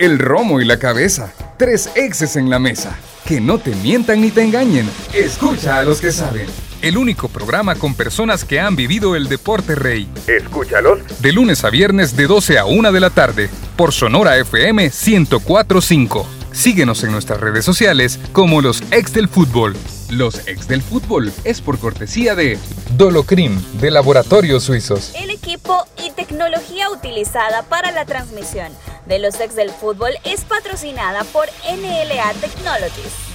El romo y la cabeza. Tres exes en la mesa. Que no te mientan ni te engañen. Escucha a los que saben. El único programa con personas que han vivido el deporte rey. Escúchalos. De lunes a viernes de 12 a 1 de la tarde. Por Sonora FM 1045. Síguenos en nuestras redes sociales como los ex del fútbol. Los ex del fútbol es por cortesía de Dolocrim de Laboratorios Suizos. El equipo y tecnología utilizada para la transmisión de los ex del fútbol es patrocinada por NLA Technologies.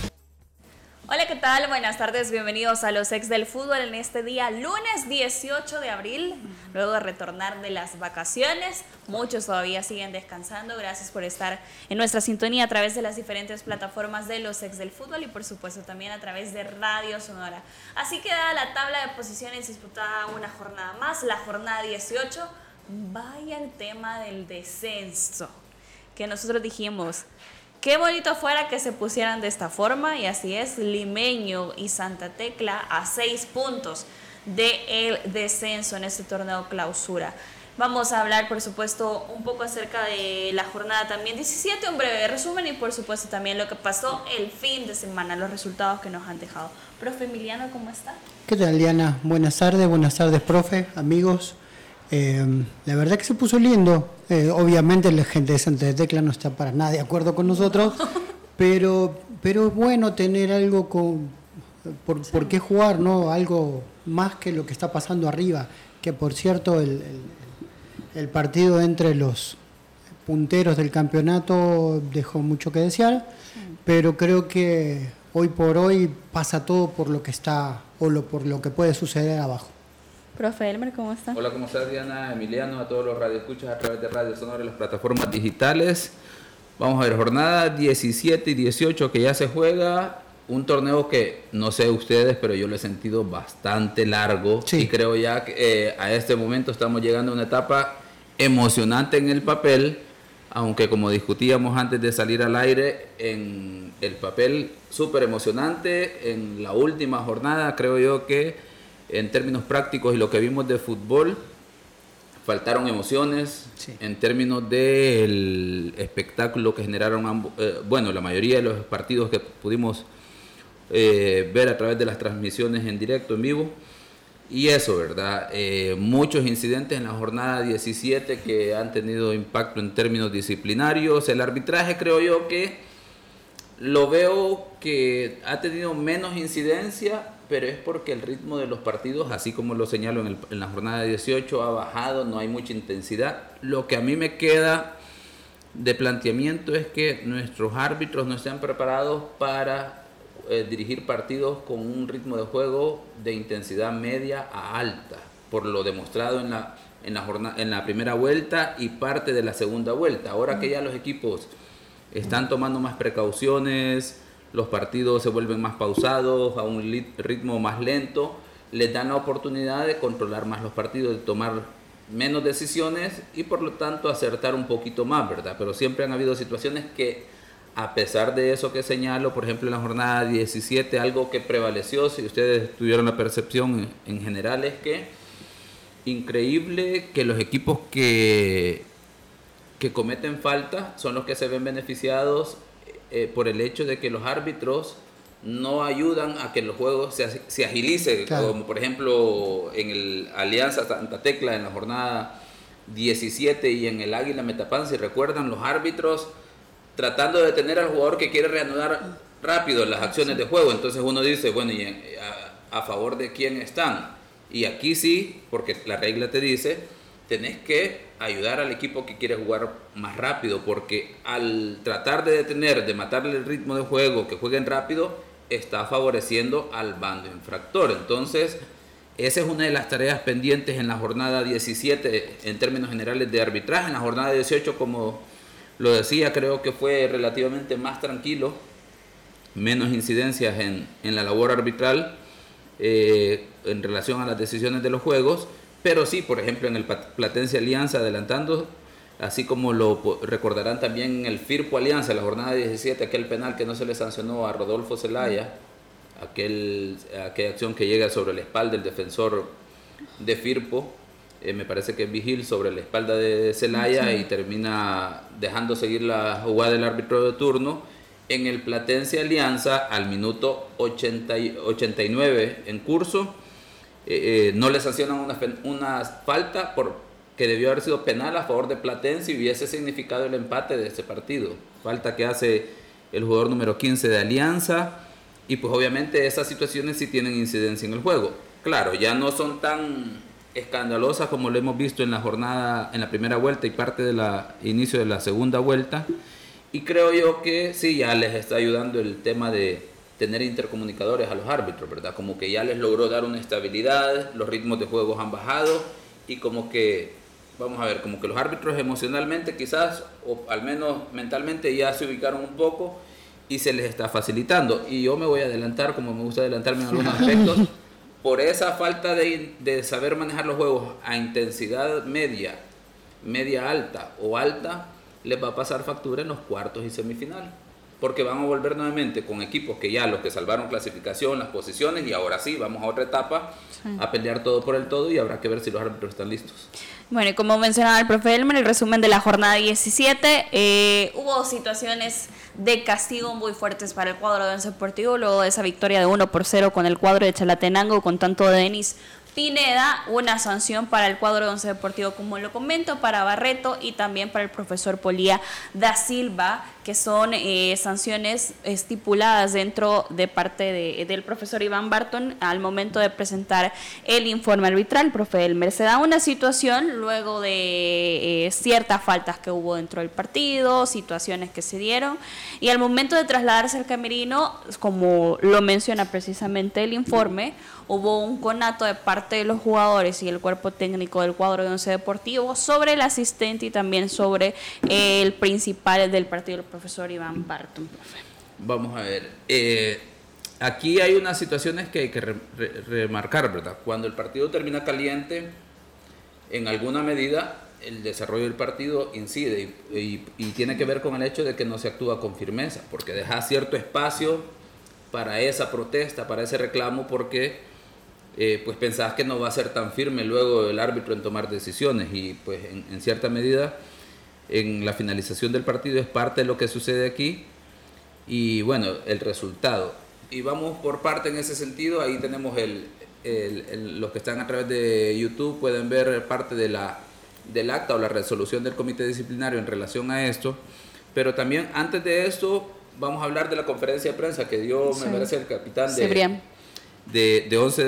Hola, ¿qué tal? Buenas tardes, bienvenidos a los ex del fútbol en este día, lunes 18 de abril, luego de retornar de las vacaciones. Muchos todavía siguen descansando. Gracias por estar en nuestra sintonía a través de las diferentes plataformas de los ex del fútbol y por supuesto también a través de Radio Sonora. Así queda la tabla de posiciones disputada una jornada más, la jornada 18. Vaya el tema del descenso, que nosotros dijimos, Qué bonito fuera que se pusieran de esta forma y así es, Limeño y Santa Tecla a seis puntos del descenso en este torneo clausura. Vamos a hablar, por supuesto, un poco acerca de la jornada también 17, un breve resumen y, por supuesto, también lo que pasó el fin de semana, los resultados que nos han dejado. Profe Emiliano, ¿cómo está? ¿Qué tal, Diana? Buenas tardes, buenas tardes, profe, amigos. Eh, la verdad que se puso lindo. Eh, obviamente la gente de Santa Tecla no está para nada de acuerdo con nosotros, pero, pero es bueno tener algo con, por, qué jugar, ¿no? Algo más que lo que está pasando arriba. Que por cierto, el, el, partido entre los punteros del campeonato dejó mucho que desear, pero creo que hoy por hoy pasa todo por lo que está o lo, por lo que puede suceder abajo. Profe Elmer, ¿cómo está? Hola, ¿cómo estás Diana? Emiliano, a todos los radioescuchas a través de Radio Sonora y las plataformas digitales. Vamos a ver, jornada 17 y 18 que ya se juega. Un torneo que no sé ustedes, pero yo lo he sentido bastante largo. Y creo ya que eh, a este momento estamos llegando a una etapa emocionante en el papel. Aunque como discutíamos antes de salir al aire, en el papel súper emocionante. En la última jornada creo yo que en términos prácticos y lo que vimos de fútbol, faltaron emociones en términos del espectáculo que generaron ambos, eh, bueno, la mayoría de los partidos que pudimos eh, ver a través de las transmisiones en directo, en vivo. Y eso, ¿verdad? Eh, muchos incidentes en la jornada 17 que han tenido impacto en términos disciplinarios. El arbitraje creo yo que lo veo que ha tenido menos incidencia, pero es porque el ritmo de los partidos, así como lo señalo en, la jornada 18, ha bajado, no hay mucha intensidad. Lo que a mí me queda de planteamiento es que nuestros árbitros no están preparados para eh, dirigir partidos con un ritmo de juego de intensidad media a alta, por lo demostrado en la, en la, jornada, en la primera vuelta y parte de la segunda vuelta. Ahora que ya los equipos están tomando más precauciones, los partidos se vuelven más pausados, a un ritmo más lento, les dan la oportunidad de controlar más los partidos, de tomar menos decisiones y por lo tanto acertar un poquito más, ¿verdad? Pero siempre han habido situaciones que, a pesar de eso que señalo, por ejemplo en la jornada 17, algo que prevaleció, si ustedes tuvieron la percepción en general, es que increíble que los equipos que, que cometen falta son los que se ven beneficiados eh, por el hecho de que los árbitros no ayudan a que los juegos se, se agilicen, como por ejemplo en el Alianza Santa Tecla en la jornada 17 y en el Águila Metapan, si recuerdan, los árbitros tratando de detener al jugador que quiere reanudar rápido las acciones de juego. Entonces uno dice, bueno, ¿y a, a favor de quién están? Y aquí sí, porque la regla te dice, tenés que ayudar al equipo que quiere jugar más rápido, porque al tratar de detener, de matarle el ritmo de juego, que jueguen rápido, está favoreciendo al bando infractor. Entonces, esa es una de las tareas pendientes en la jornada 17 en términos generales de arbitraje. En la jornada 18, como lo decía, creo que fue relativamente más tranquilo, menos incidencias en, en la labor arbitral eh, en relación a las decisiones de los juegos pero sí, por ejemplo, en el Platense Alianza adelantando, así como lo recordarán también en el Firpo Alianza, la jornada 17, aquel penal que no se le sancionó a Rodolfo Zelaya, aquel, aquella acción que llega sobre la espalda del defensor de Firpo, eh, me parece que es Vigil sobre la espalda de Celaya y termina dejando seguir la jugada del árbitro de turno. En el Platense Alianza, al minuto 80 89 en curso, eh, eh, no le sancionan una, una falta por, que debió haber sido penal a favor de Platense y hubiese significado el empate de ese partido. Falta que hace el jugador número 15 de Alianza. Y pues obviamente esas situaciones sí tienen incidencia en el juego. Claro, ya no son tan escandalosas como lo hemos visto en la jornada, en la primera vuelta y parte del inicio de la segunda vuelta. Y creo yo que sí, ya les está ayudando el tema de tener intercomunicadores a los árbitros, ¿verdad? Como que ya les logró dar una estabilidad, los ritmos de juego han bajado y como que, vamos a ver, como que los árbitros emocionalmente quizás, o al menos mentalmente ya se ubicaron un poco y se les está facilitando. Y yo me voy a adelantar, como me gusta adelantarme en algunos aspectos. por esa falta de, saber manejar los juegos a intensidad media, media alta o alta, les va a pasar factura en los cuartos y semifinales. Porque van a volver nuevamente con equipos que ya los que salvaron clasificación, las posiciones, y ahora sí, vamos a otra etapa a pelear todo por el todo y habrá que ver si los árbitros están listos. Bueno, y como mencionaba el profe Elmer, el resumen de la jornada 17, eh, hubo situaciones de castigo muy fuertes para el cuadro de Once Deportivo, luego de esa victoria de 1 por 0 con el cuadro de Chalatenango, con tanto de Denis Pineda, una sanción para el cuadro de Once Deportivo, como lo comento, para Barreto y también para el profesor Polía da Silva, que son eh, sanciones estipuladas dentro de parte de, del profesor Iván Barton al momento de presentar el informe arbitral. Profe Elmer, se da una situación luego de eh, ciertas faltas que hubo dentro del partido, situaciones que se dieron, y al momento de trasladarse al camerino, como lo menciona precisamente el informe, hubo un conato de parte de los jugadores y el cuerpo técnico del cuadro de Once Deportivo sobre el asistente y también sobre el principal del partido, el profesor Iván Barton. Vamos a ver. Eh, aquí hay unas situaciones que hay que remarcar, ¿verdad? Cuando el partido termina caliente, en alguna medida el desarrollo del partido incide y, tiene que ver con el hecho de que no se actúa con firmeza, porque deja cierto espacio para esa protesta, para ese reclamo, porque eh, pues pensás que no va a ser tan firme luego el árbitro en tomar decisiones y pues en, cierta medida en la finalización del partido es parte de lo que sucede aquí y bueno, el resultado. Y vamos por parte en ese sentido, ahí tenemos el, los que están a través de YouTube pueden ver parte de la, del acta o la resolución del comité disciplinario en relación a esto, pero también antes de esto vamos a hablar de la conferencia de prensa que dio, me parece, el capitán de de, de Once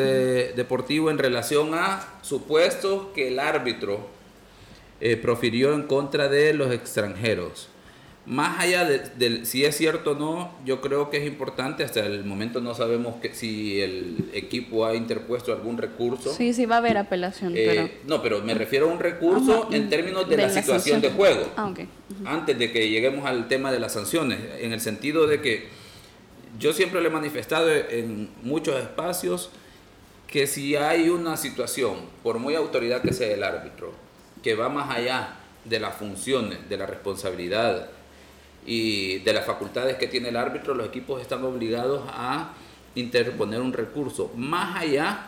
Deportivo en relación a supuestos que el árbitro eh, profirió en contra de los extranjeros. Más allá de, si es cierto o no, yo creo que es importante, hasta el momento no sabemos que si el equipo ha interpuesto algún recurso. Sí, sí va a haber apelación. Eh, no, pero me refiero a un recurso en términos de, la, situación de juego. Ah, Antes de que lleguemos al tema de las sanciones, en el sentido de que yo siempre le he manifestado en muchos espacios que si hay una situación, por muy autoridad que sea el árbitro, que va más allá de las funciones, de la responsabilidad y de las facultades que tiene el árbitro, los equipos están obligados a interponer un recurso. Más allá,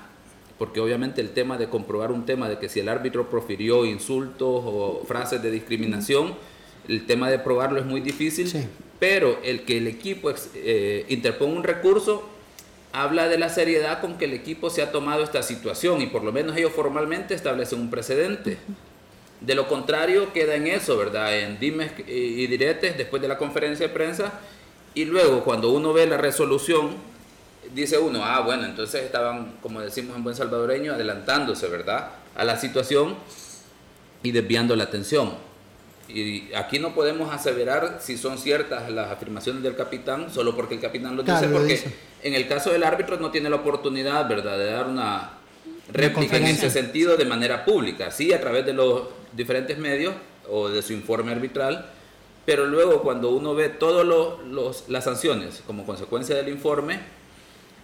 porque obviamente el tema de comprobar un tema de que si el árbitro profirió insultos o frases de discriminación, el tema de probarlo es muy difícil, pero el que el equipo eh, interponga un recurso habla de la seriedad con que el equipo se ha tomado esta situación y por lo menos ellos formalmente establecen un precedente. De lo contrario, queda en eso, ¿verdad? En dimes y diretes después de la conferencia de prensa y luego cuando uno ve la resolución, dice uno, ah, bueno, entonces estaban, como decimos en buen salvadoreño, adelantándose, ¿verdad? A la situación y desviando la atención. Y aquí no podemos aseverar si son ciertas las afirmaciones del capitán solo porque el capitán lo dice, porque en el caso del árbitro no tiene la oportunidad, ¿verdad?, de dar una réplica en ese sentido de manera pública, sí, a través de los diferentes medios o de su informe arbitral, pero luego cuando uno ve todas las sanciones como consecuencia del informe,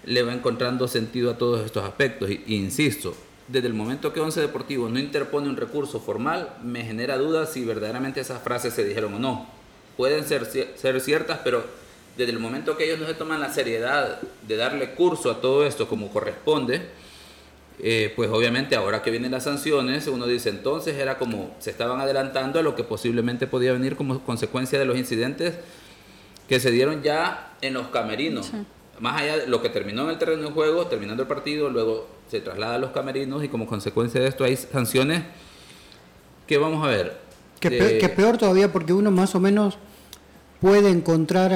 le va encontrando sentido a todos estos aspectos. Y, insisto, desde el momento que Once Deportivo no interpone un recurso formal, me genera dudas si verdaderamente esas frases se dijeron o no. Pueden ser, ser ciertas, pero desde el momento que ellos no se toman la seriedad de darle curso a todo esto como corresponde, eh, pues obviamente ahora que vienen las sanciones, uno dice entonces era como se estaban adelantando a lo que posiblemente podía venir como consecuencia de los incidentes que se dieron ya en los camerinos. Más allá de lo que terminó en el terreno de juego, terminando el partido, luego se traslada a los camerinos y como consecuencia de esto hay sanciones que vamos a ver. Que, peor, todavía porque uno más o menos puede encontrar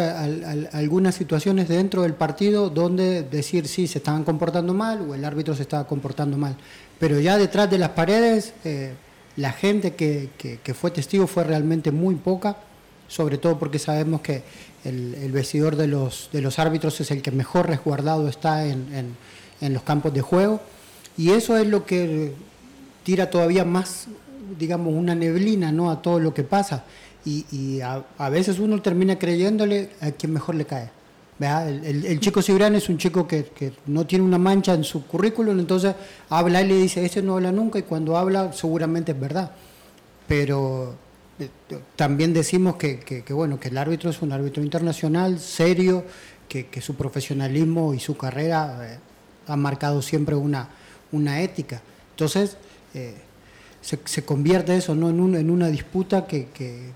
algunas situaciones dentro del partido donde decir sí, se estaban comportando mal o el árbitro se estaba comportando mal. Pero ya detrás de las paredes, eh, la gente que, fue testigo fue realmente muy poca, sobre todo porque sabemos que el, vestidor de los, de los árbitros es el que mejor resguardado está en, en los campos de juego. Y eso es lo que tira todavía más, digamos, una neblina ¿no? a todo lo que pasa y, a, veces uno termina creyéndole a quien mejor le cae. El, chico Cibrán es un chico que, no tiene una mancha en su currículum, entonces habla y le dice, ese no habla nunca, y cuando habla seguramente es verdad. Pero también decimos que, bueno, que el árbitro es un árbitro internacional, serio, que, su profesionalismo y su carrera eh, han marcado siempre una, una ética. Entonces, eh, se, convierte eso ¿no? en, en una disputa que, que,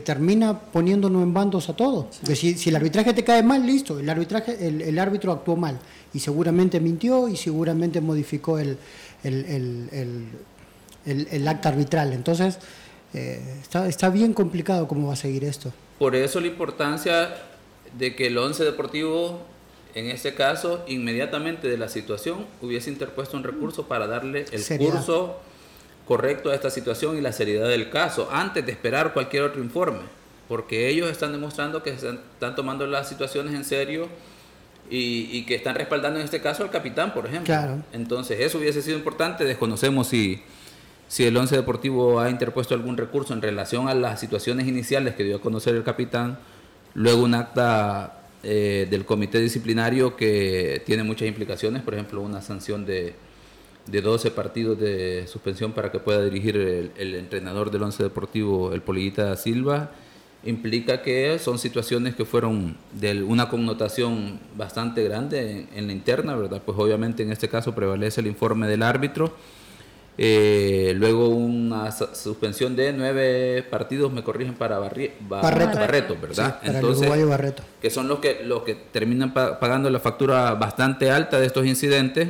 termina poniéndonos en bandos a todos. Si, el arbitraje te cae mal, listo, el, arbitraje, el, árbitro actuó mal y seguramente mintió y seguramente modificó el, el acta arbitral. Entonces, eh, está, está bien complicado cómo va a seguir esto. Por eso la importancia de que el once deportivo en este caso, inmediatamente de la situación, hubiese interpuesto un recurso para darle el curso correcto a esta situación y la seriedad del caso antes de esperar cualquier otro informe, porque ellos están demostrando que están tomando las situaciones en serio y, que están respaldando en este caso al capitán, por ejemplo. Entonces, eso hubiese sido importante. Desconocemos si, si el Once Deportivo ha interpuesto algún recurso en relación a las situaciones iniciales que dio a conocer el capitán, luego un acta eh, del comité disciplinario que tiene muchas implicaciones, por ejemplo, una sanción de de 12 partidos de suspensión para que pueda dirigir el, entrenador del Once Deportivo, el Polillita Silva, implica que son situaciones que fueron de una connotación bastante grande en, la interna, ¿verdad? Pues obviamente en este caso prevalece el informe del árbitro. Eh, luego una suspensión de nueve partidos, me corrigen, para Barreto. ¿verdad? Entonces, Barreto. Que son los que, los que terminan pagando la factura bastante alta de estos incidentes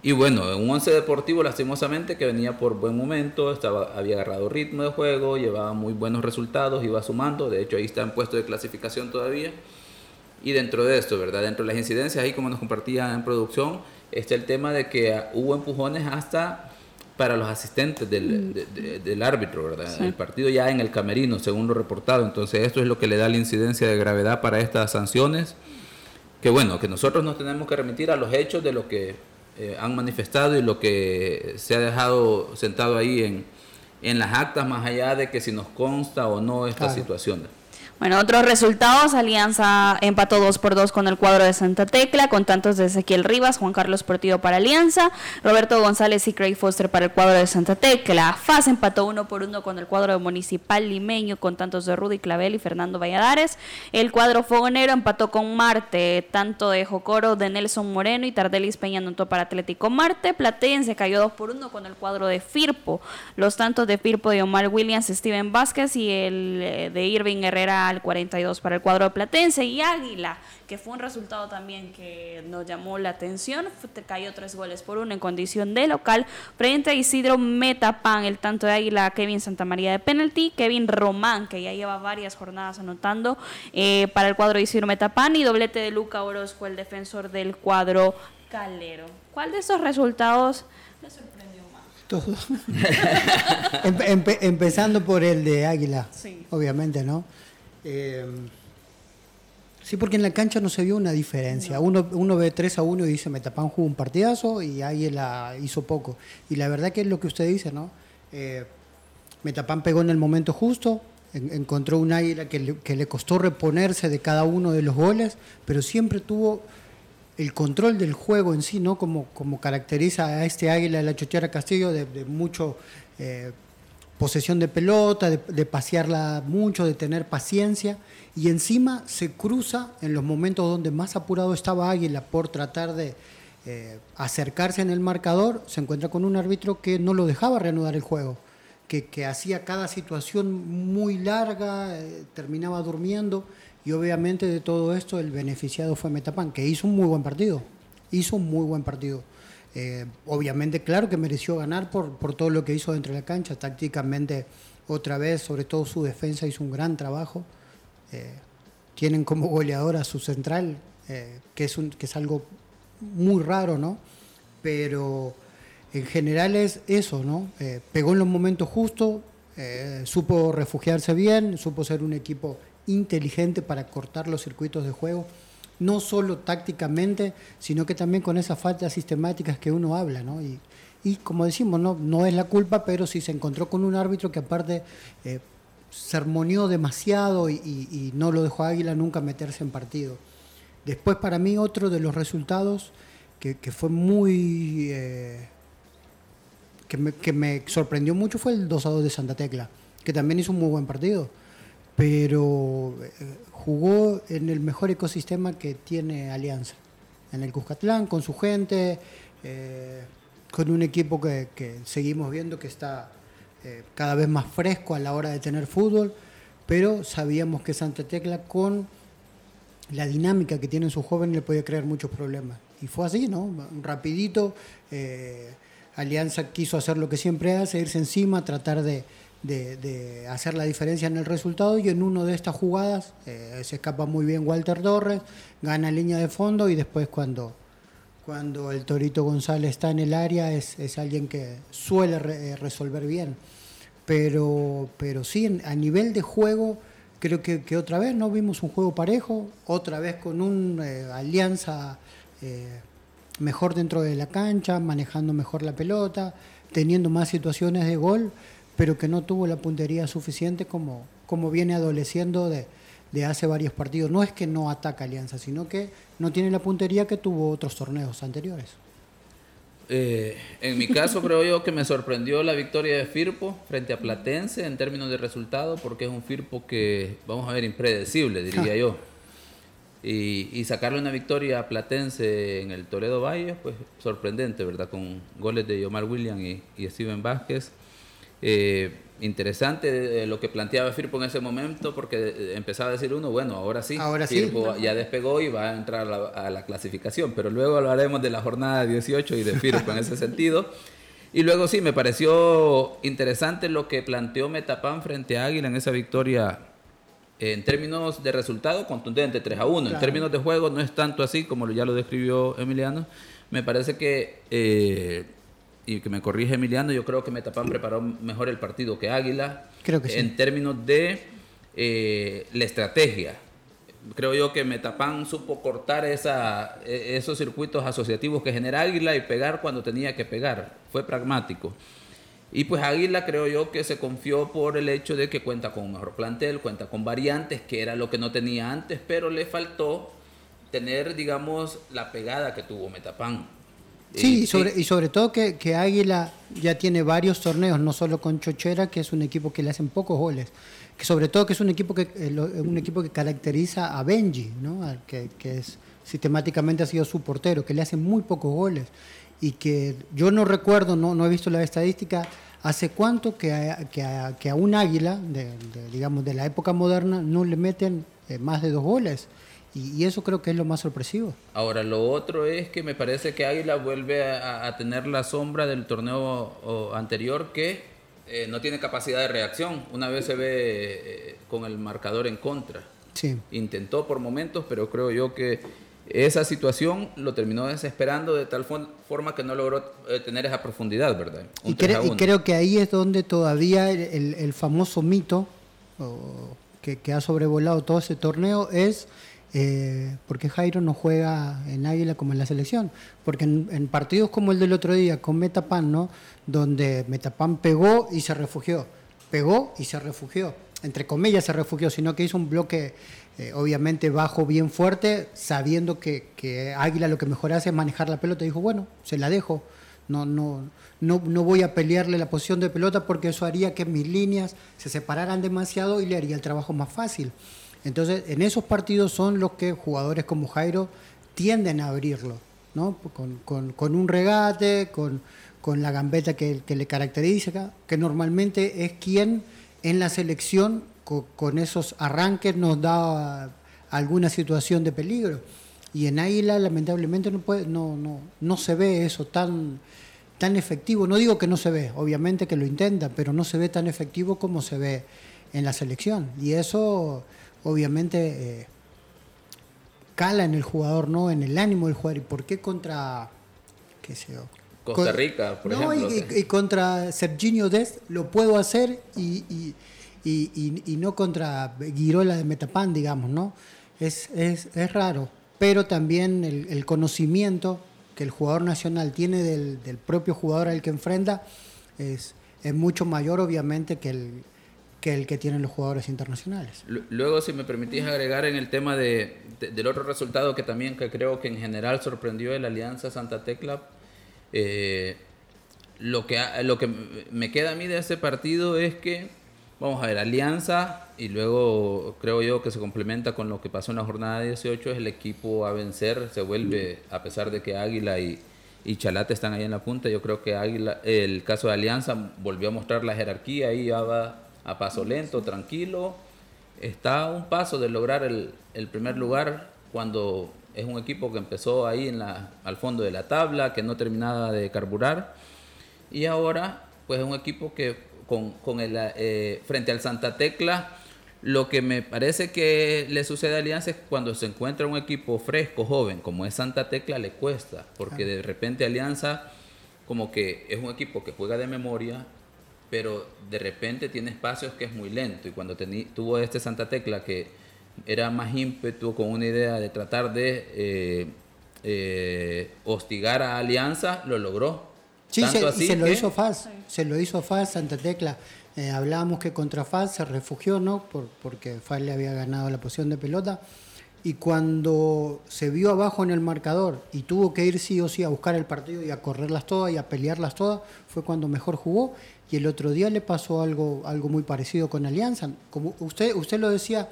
y bueno, un once deportivo lastimosamente que venía por buen momento, estaba, había agarrado ritmo de juego, llevaba muy buenos resultados, iba sumando, de hecho ahí está en puesto de clasificación todavía. Y dentro de esto, ¿verdad? Dentro de las incidencias, ahí como nos compartía en producción, está el tema de que hubo empujones hasta para los asistentes del, mm. árbitro, ¿verdad? El partido ya en el camerino, según lo reportado. Entonces esto es lo que le da la incidencia de gravedad para estas sanciones. Que bueno, que nosotros nos tenemos que remitir a los hechos de lo que eh, han manifestado y lo que se ha dejado sentado ahí en, en las actas, más allá de que si nos consta o no esta situación. Bueno, otros resultados, Alianza empató 2 por 2 con el cuadro de Santa Tecla, con tantos de Ezequiel Rivas, Juan Carlos Portillo para Alianza, Roberto González y Craig Foster para el cuadro de Santa Tecla. FAS empató 1 por 1 con el cuadro de Municipal Limeño, con tantos de Rudy Clavel y Fernando Valladares. El cuadro Fogonero empató con Marte, tanto de Jocoro de Nelson Moreno y Tardelis Peña anotó para Atlético Marte. Platense cayó 2 por 1 con el cuadro de Firpo. Los tantos de Firpo de Omar Williams, Steven Vázquez y el eh, de Irving Herrera al 42 para el cuadro de Platense y Águila, que fue un resultado también que nos llamó la atención, cayó tres goles por uno en condición de local frente a Isidro Metapan, el tanto de Águila, Kevin Santamaría de penalti, Kevin Román, que ya lleva varias jornadas anotando eh, para el cuadro de Isidro Metapan y doblete de Luca Orozco, el defensor del cuadro Calero. ¿Cuál de estos resultados le sorprendió más? empezando por el de Águila, obviamente, ¿no? Eh, sí, porque en la cancha no se vio una diferencia. Uno, uno ve 3 a 1 y dice, Metapan jugó un partidazo y ahí la hizo poco. Y la verdad que es lo que usted dice, ¿no? Eh, Metapan pegó en el momento justo, encontró un águila que le, que le, costó reponerse de cada uno de los goles, pero siempre tuvo el control del juego en sí, ¿no? Como, como caracteriza a este águila de la Chochera Castillo, de, mucho eh, posesión de pelota, de, pasearla mucho, de tener paciencia, y encima se cruza en los momentos donde más apurado estaba Águila por tratar de, eh, acercarse en el marcador, se encuentra con un árbitro que no lo dejaba reanudar el juego, que, hacía cada situación muy larga, eh, terminaba durmiendo y obviamente de todo esto el beneficiado fue Metapan, que hizo un muy buen partido, hizo un muy buen partido. Eh, obviamente, claro que mereció ganar por, por todo lo que hizo dentro de la cancha, tácticamente otra vez, sobre todo su defensa hizo un gran trabajo. Eh, tienen como goleador a su central, eh, que, es un, que es algo muy raro, ¿no? Pero en general es eso, ¿no? pegó en los momentos justos, supo refugiarse bien, supo ser un equipo inteligente para cortar los circuitos de juego no solo tácticamente, sino que también con esas faltas sistemáticas que uno habla, ¿no? Y, como decimos, no, no es la culpa, pero si se encontró con un árbitro que aparte eh, sermoneó demasiado y, no lo dejó Águila nunca meterse en partido. Después para mí otro de los resultados que, fue muy... Eh, que, me, que me sorprendió mucho fue el 2 a 2 de Santa Tecla, que también hizo un muy buen partido pero eh, jugó en el mejor ecosistema que tiene Alianza, en el Cuscatlán, con su gente, eh, con un equipo que, seguimos viendo que está eh, cada vez más fresco a la hora de tener fútbol, pero sabíamos que Santa Tecla con la dinámica que tienen sus jóvenes le podía crear muchos problemas. Y fue así, ¿no? Rapidito, Alianza quiso hacer lo que siempre hace, irse encima, tratar de de, hacer la diferencia en el resultado y en una de estas jugadas eh, se escapa muy bien Walter Torres, gana línea de fondo y después cuando, cuando el Torito González está en el área es, es alguien que suele eh, resolver bien. Pero, pero sí, a nivel de juego, creo que, que, otra vez no vimos un juego parejo, otra vez con una eh, alianza mejor dentro de la cancha, manejando mejor la pelota, teniendo más situaciones de gol pero que no tuvo la puntería suficiente como, como viene adoleciendo de, hace varios partidos. No es que no ataca Alianza, sino que no tiene la puntería que tuvo otros torneos anteriores. Eh, en mi caso creo yo que me sorprendió la victoria de Firpo frente a Platense en términos de resultado, porque es un Firpo que, vamos a ver, impredecible, diría yo. Y, sacarle una victoria a Platense en el Toledo Valle, pues sorprendente, ¿verdad? Con goles de Yomar William y, y Steven Vázquez. Eh, interesante eh, lo que planteaba Firpo en ese momento, porque eh, empezaba a decir uno, bueno, ahora sí, ahora Firpo ya despegó y va a entrar a la, clasificación, pero luego hablaremos de la jornada 18 y de Firpo en ese sentido. Y luego sí, me pareció interesante lo que planteó Metapan frente a Águila en esa victoria en términos de resultado contundente, 3 a 1. En términos de juego no es tanto así como ya lo describió Emiliano. Me parece que y que me corrige Emiliano, yo creo que Metapan preparó mejor el partido que Águila. Creo que En términos de eh, la estrategia. Creo yo que Metapan supo cortar esa, e, esos circuitos asociativos que genera Águila y pegar cuando tenía que pegar. Fue pragmático. Y pues Águila creo yo que se confió por el hecho de que cuenta con un mejor plantel, cuenta con variantes, que era lo que no tenía antes, pero le faltó tener, digamos, la pegada que tuvo Metapan. Sí, y sobre, y sobre todo que, que, Águila ya tiene varios torneos, no solo con Chochera, que es un equipo que le hacen pocos goles, que sobre todo que es un equipo que, eh, un equipo que caracteriza a Benji, ¿no? que, que es, sistemáticamente ha sido su portero, que le hacen muy pocos goles. Y que yo no recuerdo, no, no he visto la estadística, hace cuánto que a, que a, que a un águila, de, digamos, de la época moderna, no le meten eh, más de dos goles. Y, eso creo que es lo más sorpresivo. Ahora, lo otro es que me parece que Águila vuelve a, tener la sombra del torneo anterior que eh, no tiene capacidad de reacción. Una vez se ve eh, con el marcador en contra. Sí. Intentó por momentos, pero creo yo que esa situación lo terminó desesperando de tal forma que no logró eh, tener esa profundidad, ¿verdad? Y, creo que ahí es donde todavía el, famoso mito que, que, ha sobrevolado todo ese torneo es eh, ¿por qué Jairo no juega en Águila como en la selección? Porque en, partidos como el del otro día con Metapan, ¿no? donde Metapan pegó y se refugió, pegó y se refugió, entre comillas se refugió, sino que hizo un bloque eh, obviamente bajo, bien fuerte, sabiendo que, que, Águila lo que mejor hace es manejar la pelota, dijo, bueno, se la dejo, no, no, no, no voy a pelearle la posición de pelota porque eso haría que mis líneas se separaran demasiado y le haría el trabajo más fácil. Entonces, en esos partidos son los que jugadores como Jairo tienden a abrirlo. ¿no? Con, con, un regate, con, con la gambeta que, que, le caracteriza, que normalmente es quien en la selección con, esos arranques nos da alguna situación de peligro. Y en Águila lamentablemente no, puede, no, no, no se ve eso tan, tan efectivo. No digo que no se ve, obviamente que lo intenta, pero no se ve tan efectivo como se ve en la selección. Y eso obviamente... Eh, cala en el jugador, ¿no? En el ánimo del jugador. ¿Y por qué contra, qué sé yo? Costa Rica, por ejemplo. Y, y, contra Serginho Dest lo puedo hacer y, y, no contra Girola de Metapan, digamos, ¿no? Es, es, es raro. Pero también el, conocimiento que el jugador nacional tiene del, del propio jugador al que enfrenta es, es mucho mayor, obviamente, que el, que el que tienen los jugadores internacionales. Luego, si me permitís agregar en el tema de, del otro resultado que también que creo que en general sorprendió el Alianza Santa Tecla, eh, lo, que, lo que me queda a mí de ese partido es que, vamos a ver, Alianza, y luego creo yo que se complementa con lo que pasó en la jornada 18, es el equipo a vencer, se vuelve, a pesar de que Águila y, y Chalate están ahí en la punta, yo creo que Águila, el caso de Alianza volvió a mostrar la jerarquía, ahí ya va a paso lento, tranquilo. Está a un paso de lograr el, primer lugar cuando es un equipo que empezó ahí en la, al fondo de la tabla, que no terminaba de carburar. Y ahora, pues es un equipo que con, el, eh, frente al Santa Tecla, lo que me parece que le sucede a Alianza es cuando se encuentra un equipo fresco, joven, como es Santa Tecla, le cuesta, porque de repente Alianza como que es un equipo que juega de memoria, pero de repente tiene espacios que es muy lento y cuando tuvo este Santa Tecla que era más ímpetu con una idea de tratar de eh, eh, hostigar a Alianza, lo logró. Sí, se, se lo hizo FAS, se lo hizo FAS Santa Tecla. Eh, hablábamos que contra FAS se refugió, ¿no? Por, porque FAS le había ganado la posición de pelota y cuando se vio abajo en el marcador y tuvo que ir sí o sí a buscar el partido y a correrlas todas y a pelearlas todas, fue cuando mejor jugó y el otro día le pasó algo, algo muy parecido con Alianza. Como usted, usted lo decía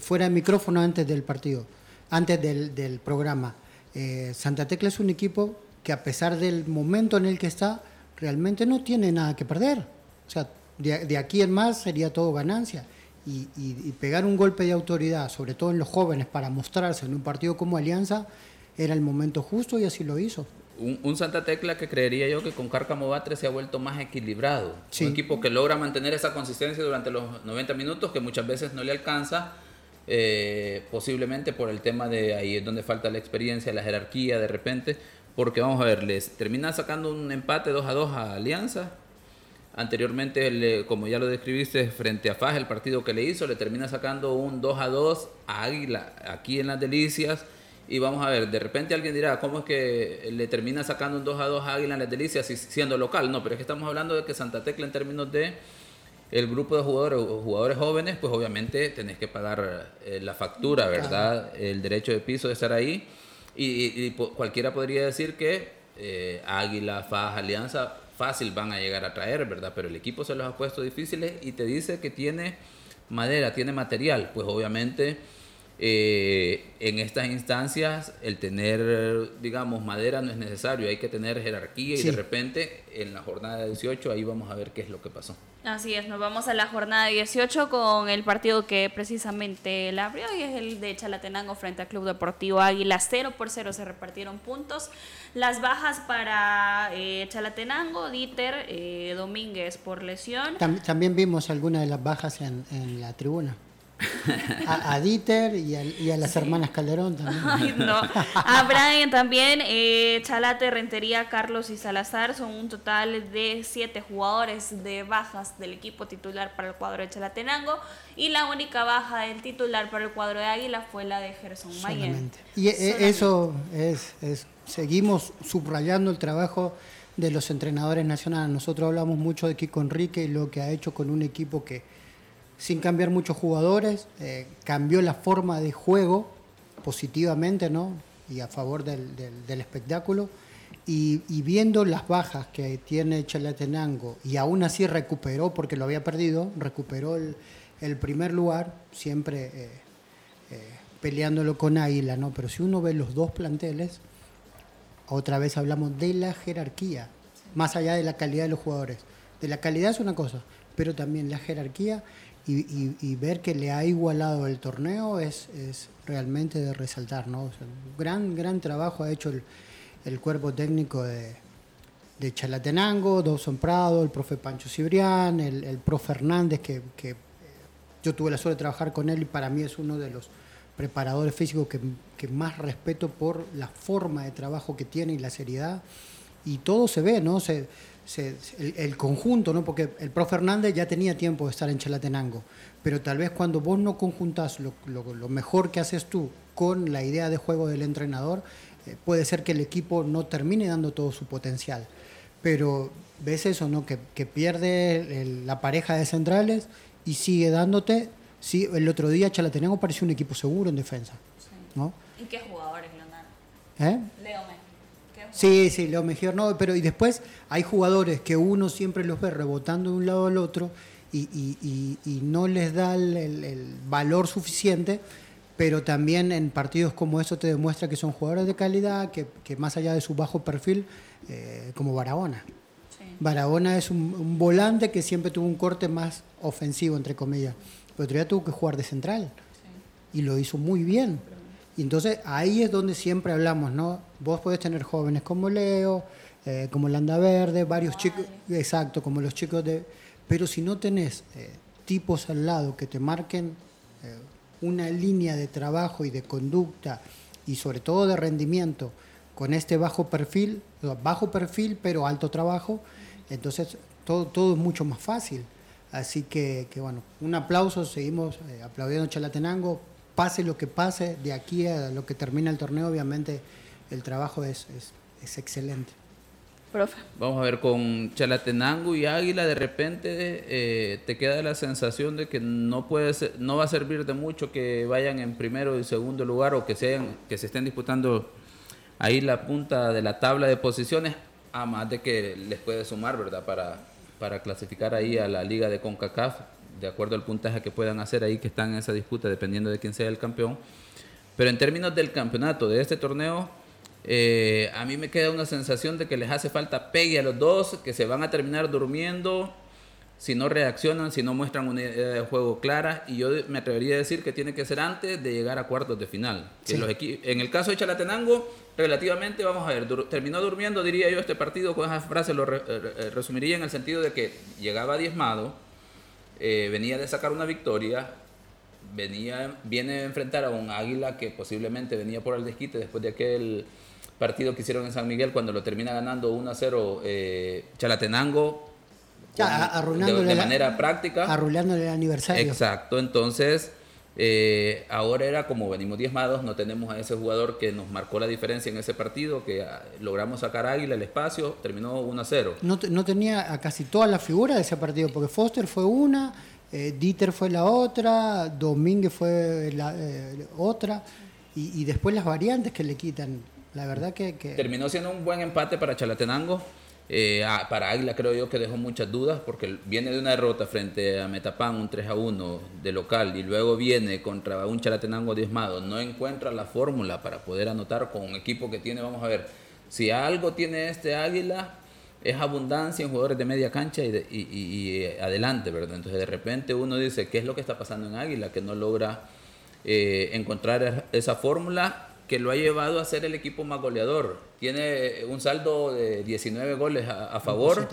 fuera de micrófono antes del partido, antes del, programa. Eh, Santa Tecla es un equipo que a pesar del momento en el que está, realmente no tiene nada que perder. O sea, de aquí en más sería todo ganancia y, pegar un golpe de autoridad, sobre todo en los jóvenes, para mostrarse en un partido como Alianza, era el momento justo y así lo hizo. Un, Santa Tecla que creería yo que con Cárcamo Batre se ha vuelto más equilibrado. Un equipo que logra mantener esa consistencia durante los 90 minutos que muchas veces no le alcanza, eh, posiblemente por el tema de ahí es donde falta la experiencia, la jerarquía de repente, porque vamos a ver, les termina sacando un empate 2 a 2 a Alianza, Anteriormente, como ya lo describiste, frente a Faja, el partido que le hizo, le termina sacando un 2 a 2 a Águila aquí en las Delicias. Y vamos a ver, de repente alguien dirá, ¿cómo es que le termina sacando un 2 a 2 a Águila en las Delicias siendo local? No, pero es que estamos hablando de que Santa Tecla en términos de el grupo de jugadores, jugadores jóvenes, pues obviamente tenés que pagar eh, la factura, ¿verdad? El derecho de piso de estar ahí. Y, cualquiera podría decir que eh, Águila, Faja, Alianza fácil van a llegar a traer, ¿verdad? Pero el equipo se los ha puesto difíciles y te dice que tiene madera, tiene material. Pues obviamente eh, en estas instancias el tener, digamos, madera no es necesario, hay que tener jerarquía y de repente en la jornada 18 ahí vamos a ver qué es lo que pasó. Así es, nos vamos a la jornada 18 con el partido que precisamente la abrió y es el de Chalatenango frente al Club Deportivo Águila. 0 por 0 se repartieron puntos. Las bajas para eh, Chalatenango, Dieter, eh, Domínguez por lesión. También vimos algunas de las bajas en, en la tribuna. A, Dieter y a, las hermanas Calderón también. A Brian también, eh, Chalate, Rentería, Carlos y Salazar son un total de siete jugadores de bajas del equipo titular para el cuadro de Chalatenango y la única baja del titular para el cuadro de Águila fue la de Gerson Mayen. Y e, eso es, es, seguimos subrayando el trabajo de los entrenadores nacionales. Nosotros hablamos mucho de Kiko Enrique y lo que ha hecho con un equipo que sin cambiar muchos jugadores, eh, cambió la forma de juego positivamente, ¿no? Y a favor del, espectáculo. Y, viendo las bajas que tiene Chalatenango, y aún así recuperó, porque lo había perdido, recuperó el, primer lugar, siempre eh, eh, peleándolo con Águila, ¿no? Pero si uno ve los dos planteles, otra vez hablamos de la jerarquía, más allá de la calidad de los jugadores. De la calidad es una cosa, pero también la jerarquía y, ver que le ha igualado el torneo es, es realmente de resaltar. ¿no? gran, gran trabajo ha hecho el, cuerpo técnico de, de Chalatenango, Dawson Prado, el profe Pancho Cibrián, el, el profe Hernández, que, que, eh, yo tuve la suerte de trabajar con él y para mí es uno de los preparadores físicos que, que, más respeto por la forma de trabajo que tiene y la seriedad. Y todo se ve, ¿no? Se, el, conjunto, ¿no? porque el profe Fernández ya tenía tiempo de estar en Chalatenango, pero tal vez cuando vos no conjuntás lo, lo, mejor que haces tú con la idea de juego del entrenador, eh, puede ser que el equipo no termine dando todo su potencial. Pero ves eso, ¿no? que, que pierde la pareja de centrales y sigue dándote. Sí, el otro día Chalatenango pareció un equipo seguro en defensa. ¿no? ¿Y qué jugadores, Leonardo? ¿Eh? Leo Sí, sí, lo mejor no, pero y después hay jugadores que uno siempre los ve rebotando de un lado al otro y, no les da el, valor suficiente, pero también en partidos como eso te demuestra que son jugadores de calidad, que, más allá de su bajo perfil, eh, como Barahona. Barahona es un, volante que siempre tuvo un corte más ofensivo, entre comillas, pero todavía tuvo que jugar de central y lo hizo muy bien. Y entonces ahí es donde siempre hablamos, ¿no? Vos podés tener jóvenes como Leo, eh, como Landa Verde, varios chicos, exacto, como los chicos de... Pero si no tenés eh, tipos al lado que te marquen eh, una línea de trabajo y de conducta y sobre todo de rendimiento con este bajo perfil, bajo perfil pero alto trabajo, entonces todo, todo es mucho más fácil. Así que, que bueno, un aplauso, seguimos aplaudiendo Chalatenango, pase lo que pase, de aquí a lo que termina el torneo, obviamente el trabajo es, es, excelente. Profe. Vamos a ver, con Chalatenango y Águila de repente eh, te queda la sensación de que no, puede no va a servir de mucho que vayan en primero y segundo lugar o que, sean, que se estén disputando ahí la punta de la tabla de posiciones, a más de que les puede sumar, ¿verdad? Para, para clasificar ahí a la liga de CONCACAF de acuerdo al puntaje que puedan hacer ahí, que están en esa disputa, dependiendo de quién sea el campeón. Pero en términos del campeonato, de este torneo, eh, a mí me queda una sensación de que les hace falta pegue a los dos, que se van a terminar durmiendo si no reaccionan, si no muestran una idea de juego clara. Y yo me atrevería a decir que tiene que ser antes de llegar a cuartos de final. en el caso de Chalatenango, relativamente, vamos a ver, terminó durmiendo, diría yo, este partido, con esa frase lo resumiría en el sentido de que llegaba diezmado eh, venía de sacar una victoria, venía, viene a enfrentar a un Águila que posiblemente venía por el desquite después de aquel partido que hicieron en San Miguel cuando lo termina ganando 1 a 0 eh, Chalatenango. de, manera práctica. Arruinándole el aniversario. Exacto, entonces eh, ahora era como venimos diezmados, no tenemos a ese jugador que nos marcó la diferencia en ese partido, que ah, logramos sacar Águila el espacio, terminó 1 a 0. No, no tenía a casi todas las figuras de ese partido, porque Foster fue una, eh, Dieter fue la otra, Domínguez fue la eh, otra, y, después las variantes que le quitan. La verdad que, que... Terminó siendo un buen empate para Chalatenango. Eh, ah, para Águila creo yo que dejó muchas dudas porque viene de una derrota frente a Metapán, un 3 a 1 de local, y luego viene contra un Chalatenango diezmado. No encuentra la fórmula para poder anotar con un equipo que tiene, vamos a ver, si algo tiene este Águila es abundancia en jugadores de media cancha y, eh, adelante, ¿verdad? Entonces de repente uno dice, ¿qué es lo que está pasando en Águila? Que no logra eh, encontrar esa fórmula que lo ha llevado a ser el equipo más goleador. Tiene un saldo de 19 goles a, favor.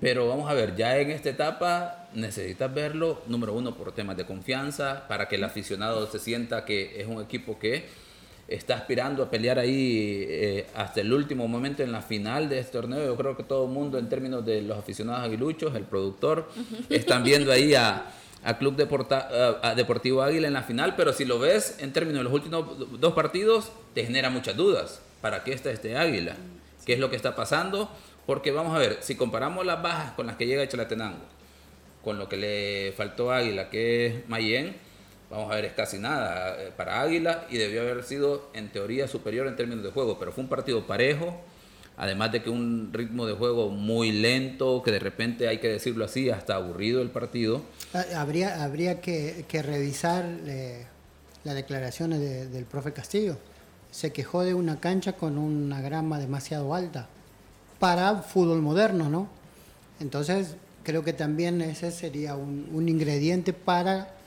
Pero vamos a ver, ya en esta etapa necesitas verlo, número uno, por temas de confianza, para que el aficionado se sienta que es un equipo que está aspirando a pelear ahí eh, hasta el último momento en la final de este torneo. Yo creo que todo el mundo, en términos de los aficionados aguiluchos, el productor, están viendo ahí a, a Club Deportivo Águila en la final, pero si lo ves en términos de los últimos dos partidos, te genera muchas dudas. ¿Para qué está este Águila? ¿Qué es lo que está pasando? Porque vamos a ver, si comparamos las bajas con las que llega Chalatenango, con lo que le faltó a Águila, que es Mayen, vamos a ver, es casi nada eh, para Águila y debió haber sido en teoría superior en términos de juego, pero fue un partido parejo Además de que un ritmo de juego muy lento, que de repente hay que decirlo así, hasta aburrido el partido. Ah, habría, habría que, revisar eh, las declaraciones del profe Castillo, se quejó de una cancha con una grama demasiado alta para fútbol moderno, ¿no? Entonces, creo que también ese sería un, un ingrediente para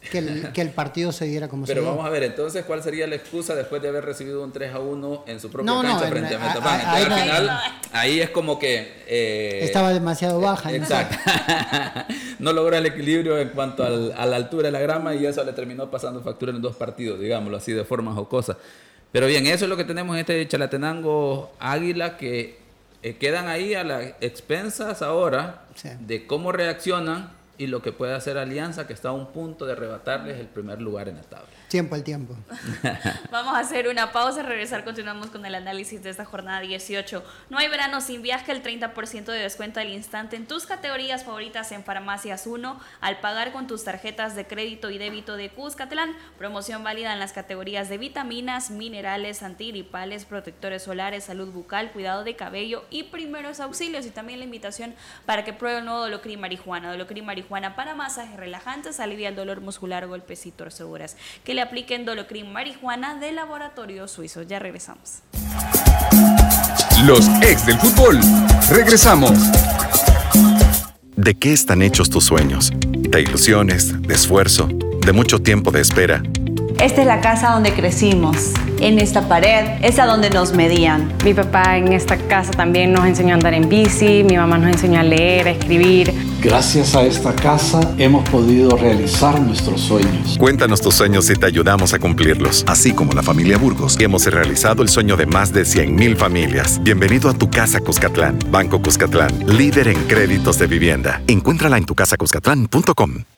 que el, que el, partido se diera como Pero se vamos a ver, entonces, ¿cuál sería la excusa después de haber recibido un 3 a 1 en su propia no, cancha no, frente a Metapán? Entonces, al final, ahí es como que... Eh, Estaba demasiado baja. Exacto. no logró el equilibrio en cuanto al, a la altura de la grama y eso le terminó pasando factura en dos partidos, digámoslo así, de forma jocosa. Pero bien, eso es lo que tenemos en este Chalatenango Águila que eh, quedan ahí a las expensas ahora sí. de cómo reaccionan y lo que puede hacer Alianza, que está a un punto de arrebatarles el primer lugar en la tabla. Tiempo al tiempo. Vamos a hacer una pausa, regresar, continuamos con el análisis de esta jornada 18. No hay verano sin viaje, el 30% de descuento al instante en tus categorías favoritas en Farmacias 1 al pagar con tus tarjetas de crédito y débito de Cuscatlán. Promoción válida en las categorías de vitaminas, minerales, antigripales, protectores solares, salud bucal, cuidado de cabello y primeros auxilios. Y también la invitación para que pruebe el nuevo Dolocrin Marihuana. Dolocrin Marihuana para masajes relajantes, alivia el dolor muscular, golpes y torceduras. Que le apliquen Dolocrin Marihuana de laboratorio suizo. Ya regresamos. Los ex del fútbol. Regresamos. ¿De qué están hechos tus sueños? De ilusiones, de esfuerzo, de mucho tiempo de espera. Esta es la casa donde crecimos. En esta pared es a donde nos medían. Mi papá en esta casa también nos enseñó a andar en bici, mi mamá nos enseñó a leer, a escribir. Gracias a esta casa hemos podido realizar nuestros sueños. Cuéntanos tus sueños y te ayudamos a cumplirlos. Así como la familia Burgos, hemos realizado el sueño de más de 100.000 familias. Bienvenido a tu casa Cuscatlán. Banco Cuscatlán, líder en créditos de vivienda. Encuéntrala en tucasacuscatlán.com.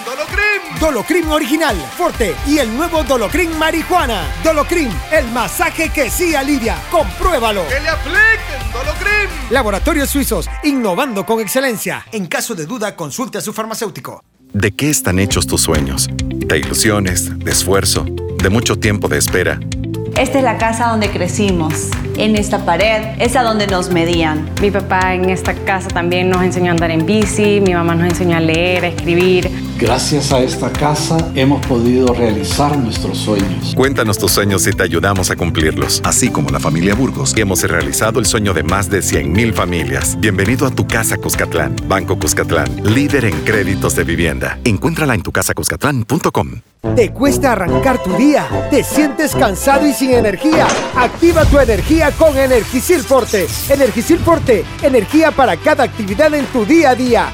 Dolocrin Original, Forte y el nuevo Dolocrin Marihuana. Dolocrin, el masaje que sí alivia. Compruébalo. ¡Que le apliquen Dolocrin! Laboratorios Suizos, innovando con excelencia. En caso de duda, consulte a su farmacéutico. ¿De qué están hechos tus sueños? De ilusiones, de esfuerzo, de mucho tiempo de espera. Esta es la casa donde crecimos. En esta pared es a donde nos medían. Mi papá en esta casa también nos enseñó a andar en bici, mi mamá nos enseñó a leer, a escribir. Gracias a esta casa hemos podido realizar nuestros sueños. Cuéntanos tus sueños y te ayudamos a cumplirlos. Así como la familia Burgos, hemos realizado el sueño de más de 100.000 familias. Bienvenido a tu casa Cuscatlán. Banco Cuscatlán, líder en créditos de vivienda. Encuéntrala en tucasacuscatlán.com. ¿Te cuesta arrancar tu día? ¿Te sientes cansado y sin energía? Activa tu energía con Energisil Forte. Energisil Forte, energía para cada actividad en tu día a día.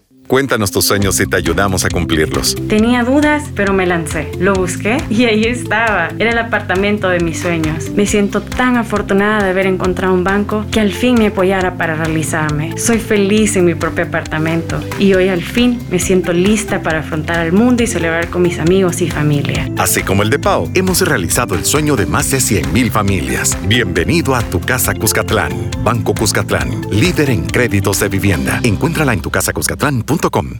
Cuéntanos tus sueños y te ayudamos a cumplirlos. Tenía dudas, pero me lancé. Lo busqué y ahí estaba. Era el apartamento de mis sueños. Me siento tan afortunada de haber encontrado un banco que al fin me apoyara para realizarme. Soy feliz en mi propio apartamento y hoy al fin me siento lista para afrontar al mundo y celebrar con mis amigos y familia. Así como el de Pau, hemos realizado el sueño de más de 100.000 familias. Bienvenido a tu casa Cuscatlán. Banco Cuscatlán, líder en créditos de vivienda. Encuéntrala en tucasacuscatlán.com. elcom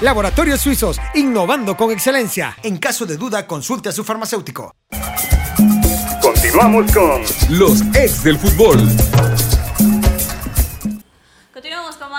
Laboratorios Suizos, innovando con excelencia. En caso de duda, consulte a su farmacéutico. Continuamos con los ex del fútbol.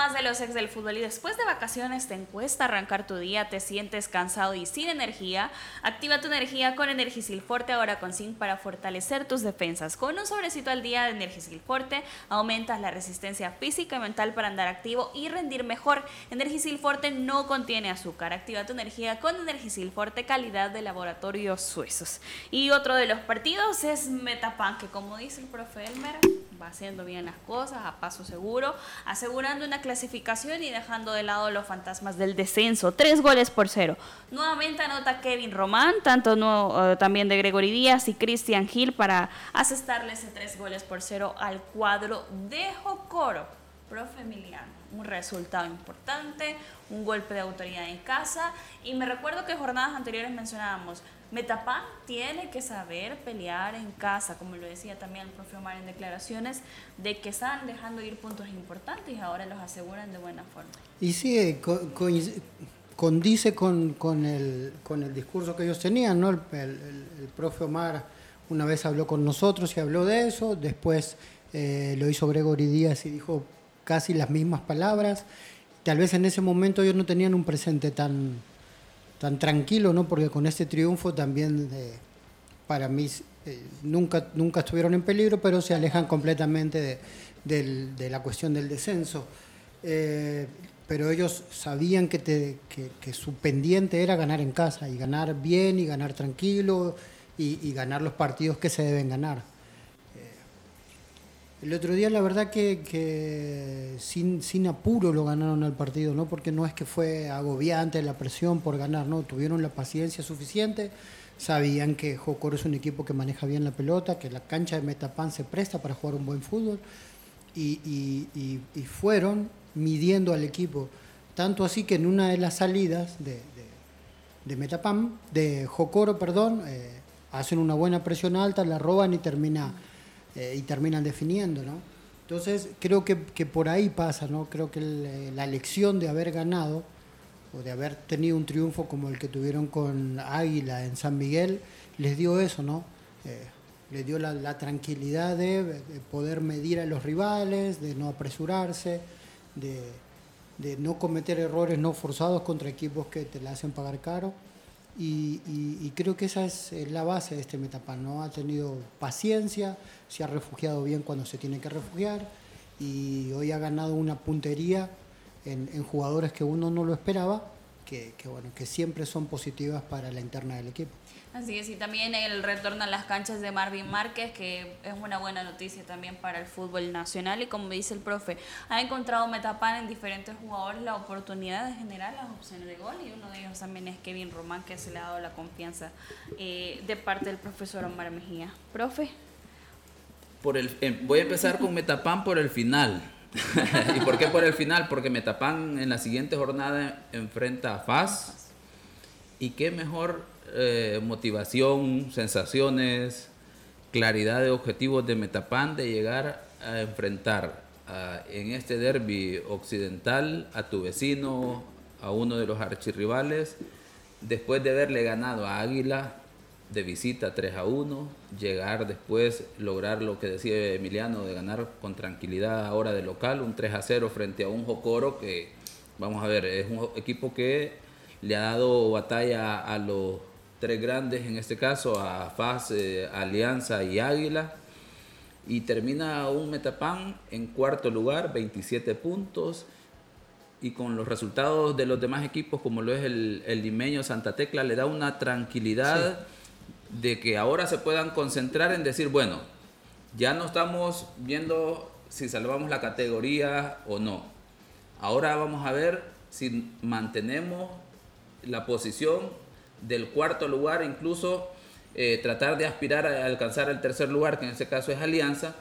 De los ex del fútbol y después de vacaciones te cuesta arrancar tu día, te sientes cansado y sin energía, activa tu energía con Energisil Forte ahora con zinc para fortalecer tus defensas. Con un sobrecito al día de Energisil Forte aumentas la resistencia física y mental para andar activo y rendir mejor. Energisil Forte no contiene azúcar. Activa tu energía con Energisil Forte calidad de laboratorios suizos. Y otro de los partidos es Metapan, que como dice el profe Elmer, va haciendo bien las cosas a paso seguro, asegurando una clasificación y dejando de lado los fantasmas del descenso. Tres goles por cero. Nuevamente anota Kevin Román, tanto no, eh, también de Gregory Díaz y Christian Hill para asestarle ese tres goles por cero al cuadro de Jocoro. Profe Emiliano, un resultado importante, un golpe de autoridad en casa y me recuerdo que jornadas anteriores mencionábamos, Metapan tiene que saber pelear en casa, como lo decía también el profe Omar en declaraciones, de que están dejando ir puntos importantes y ahora los aseguran de buena forma. Y sí, condice con, con, el, con el discurso que ellos tenían, ¿no? El, el, profe Omar una vez habló con nosotros y habló de eso, después eh, lo hizo Gregory Díaz y dijo casi las mismas palabras. Tal vez en ese momento ellos no tenían un presente tan tan tranquilo, ¿no? Porque con este triunfo también para mí eh, nunca, nunca estuvieron en peligro, pero se alejan completamente de, la cuestión del descenso. Eh, pero ellos sabían que, su pendiente era ganar en casa y ganar bien y ganar tranquilo y ganar los partidos que se deben ganar. El otro día la verdad que, sin, sin, apuro lo ganaron al partido, ¿no? Porque no es que fue agobiante la presión por ganar, ¿no? Tuvieron la paciencia suficiente, sabían que Jocoro es un equipo que maneja bien la pelota, que la cancha de Metapan se presta para jugar un buen fútbol y, fueron midiendo al equipo. Tanto así que en una de las salidas de, de, Metapan, de Jocoro, perdón, eh, hacen una buena presión alta, la roban y termina eh, y terminan definiendo, ¿no? Entonces creo que, que, por ahí pasa, ¿no? Creo que la lección de haber ganado o de haber tenido un triunfo como el que tuvieron con Águila en San Miguel, les dio eso, ¿no? Eh, les dio la, tranquilidad de, poder medir a los rivales, de no apresurarse, de, de no cometer errores no forzados contra equipos que te la hacen pagar caro. Y, creo que esa es la base de este Metapan, ¿no? Ha tenido paciencia, se ha refugiado bien cuando se tiene que refugiar y hoy ha ganado una puntería en, en jugadores que uno no lo esperaba que, bueno, que siempre son positivas para la interna del equipo. Así es, y también el retorno a las canchas de Marvin Márquez, que es una buena noticia también para el fútbol nacional. Y como dice el profe, ha encontrado Metapan en diferentes jugadores la oportunidad de generar las opciones de gol. Y uno de ellos también es Kevin Román, que se le ha dado la confianza eh, de parte del profesor Omar Mejía. Profe. Por el, eh, voy a empezar con Metapan por el final. ¿Y por qué por el final? Porque Metapan en la siguiente jornada enfrenta a FAS. Y qué mejor eh, motivación, sensaciones, claridad de objetivos de Metapan de llegar a enfrentar en este derby occidental a tu vecino, a uno de los archirrivales, después de haberle ganado a Águila de visita 3 a 1, llegar después, lograr lo que decía Emiliano, de ganar con tranquilidad ahora de local, un 3 a 0 frente a un Jocoro que, vamos a ver, es un equipo que le ha dado batalla a los tres grandes, en este caso a FAS, eh, Alianza y Águila, y termina un Metapan en cuarto lugar, 27 puntos, y con los resultados de los demás equipos, como lo es el, el limeño Santa Tecla, le da una tranquilidad de que ahora se puedan concentrar en decir, bueno, ya no estamos viendo si salvamos la categoría o no. Ahora vamos a ver si mantenemos la posición del cuarto lugar, incluso eh, tratar de aspirar a alcanzar el tercer lugar, que en este caso es Alianza,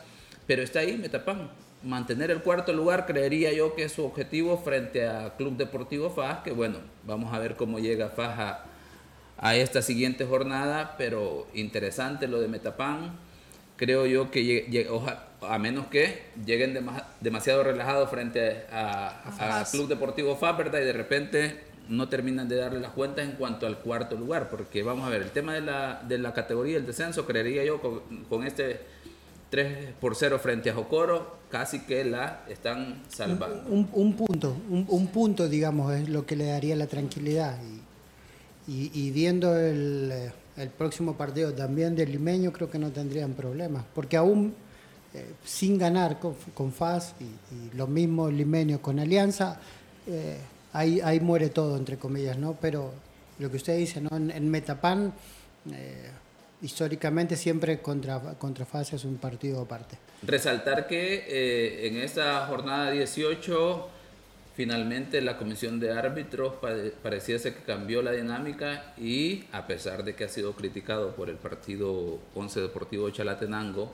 pero está ahí Metapan. Mantener el cuarto lugar creería yo que es su objetivo frente a Club Deportivo FAS, que bueno, vamos a ver cómo llega FAS a, a esta siguiente jornada, pero interesante lo de Metapan. Creo yo que a menos que lleguen demasiado relajados frente a, Club Deportivo FA, Y de repente no terminan de darle las cuentas en cuanto al cuarto lugar, porque vamos a ver, el tema de la, de la categoría, el descenso, creería yo con, este 3 por 0 frente a Jocoro, casi que la están salvando. Un, un punto, un, un, punto, digamos, es lo que le daría la tranquilidad. Y viendo el, el, próximo partido también del limeño, creo que no tendrían problemas, porque aún eh, sin ganar con, con FAS y, y, lo mismo limeño con Alianza, eh, ahí, ahí muere todo, entre comillas, ¿no? Pero lo que usted dice, ¿no? En, en Metapan... Eh, históricamente siempre contra, contra es un partido aparte. Resaltar que eh, en esta jornada 18 finalmente la comisión de árbitros parecía ser que cambió la dinámica y a pesar de que ha sido criticado por el partido 11 Deportivo Chalatenango,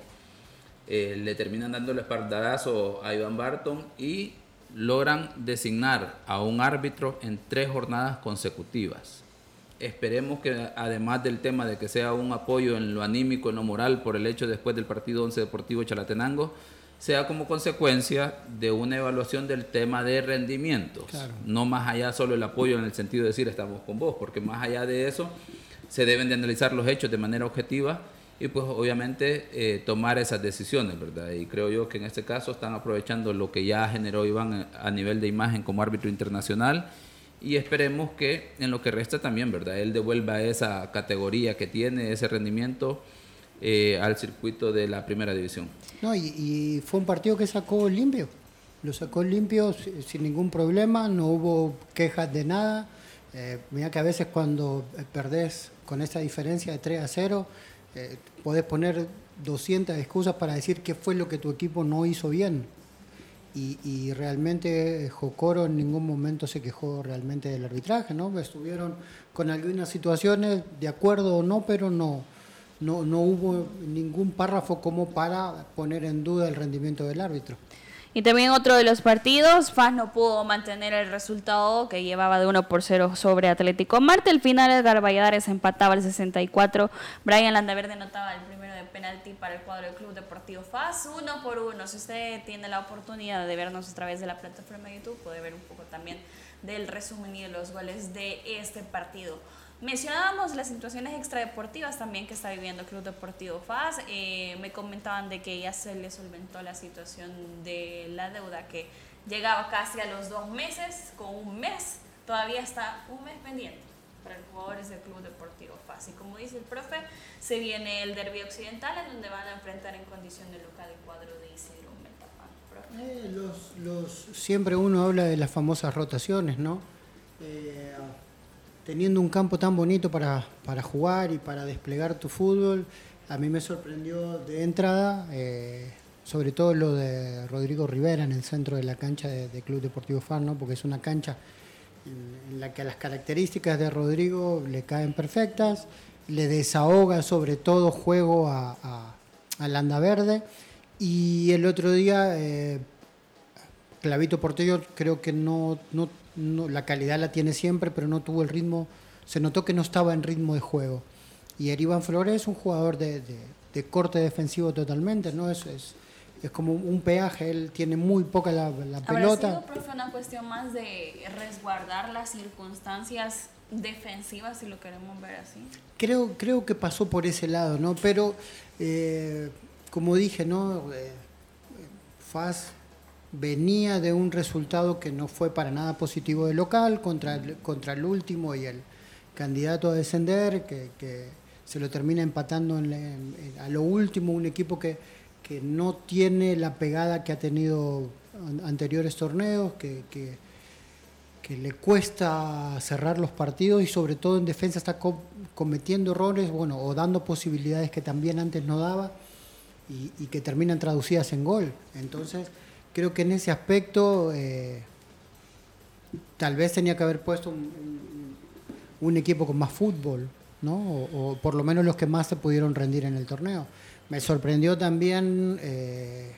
eh, le terminan dando el espaldarazo a Iván Barton y logran designar a un árbitro en tres jornadas consecutivas. Esperemos que además del tema de que sea un apoyo en lo anímico, en lo moral, por el hecho después del partido 11 Deportivo Chalatenango, sea como consecuencia de una evaluación del tema de rendimientos. Claro. No más allá solo el apoyo en el sentido de decir estamos con vos, porque más allá de eso se deben de analizar los hechos de manera objetiva y pues obviamente eh, tomar esas decisiones, ¿verdad? Y creo yo que en este caso están aprovechando lo que ya generó Iván a nivel de imagen como árbitro internacional y esperemos que en lo que resta también, ¿verdad? Él devuelva esa categoría que tiene, ese rendimiento eh, al circuito de la primera división. No, y, fue un partido que sacó limpio, lo sacó limpio sin ningún problema, no hubo quejas de nada. Eh, mira que a veces cuando perdés con esta diferencia de 3 a 0, eh, podés poner 200 excusas para decir qué fue lo que tu equipo no hizo bien y, realmente Jocoro en ningún momento se quejó realmente del arbitraje, ¿no? Estuvieron con algunas situaciones de acuerdo o no, pero no, no, no hubo ningún párrafo como para poner en duda el rendimiento del árbitro. Y también otro de los partidos, FAS no pudo mantener el resultado que llevaba de 1 por 0 sobre Atlético Marte. El final Edgar Valladares empataba el 64. Brian Landaverde notaba el primero de penalti para el cuadro del Club Deportivo FAS. Uno por uno. Si usted tiene la oportunidad de vernos a través de la plataforma de YouTube, puede ver un poco también del resumen y de los goles de este partido. Mencionábamos las situaciones extradeportivas también que está viviendo Club Deportivo FAS. Eh, me comentaban de que ya se le solventó la situación de la deuda que llegaba casi a los dos meses, con un mes, todavía está un mes pendiente para los jugadores del Club Deportivo FAS. Y como dice el profe, se viene el derbi occidental en donde van a enfrentar en condición de local el cuadro de Isidro Metapán. Eh, los, los, siempre uno habla de las famosas rotaciones, ¿no? Eh, teniendo un campo tan bonito para, para, jugar y para desplegar tu fútbol, a mí me sorprendió de entrada, eh, sobre todo lo de Rodrigo Rivera en el centro de la cancha de, Club Deportivo Farno, porque es una cancha en, la que las características de Rodrigo le caen perfectas, le desahoga sobre todo juego a, a, Landa Verde, y el otro día... Eh, Clavito Portello creo que no, no, no, la calidad la tiene siempre, pero no tuvo el ritmo, se notó que no estaba en ritmo de juego. Y Erivan Flores es un jugador de, de, de corte defensivo totalmente, ¿no? Es, es, es, como un peaje, él tiene muy poca la, la pelota. ¿Habrá sido, profe, una cuestión más de resguardar las circunstancias defensivas, si lo queremos ver así? Creo, creo que pasó por ese lado, ¿no? Pero, eh, como dije, ¿no? Eh, Faz venía de un resultado que no fue para nada positivo de local contra el, contra el último y el candidato a descender, que, se lo termina empatando a lo último, un equipo que, que, no tiene la pegada que ha tenido anteriores torneos, que, que, le cuesta cerrar los partidos y sobre todo en defensa está co cometiendo errores bueno, o dando posibilidades que también antes no daba y que terminan traducidas en gol. Entonces, creo que en ese aspecto eh, tal vez tenía que haber puesto un, equipo con más fútbol, ¿no? O, por lo menos los que más se pudieron rendir en el torneo. Me sorprendió también eh,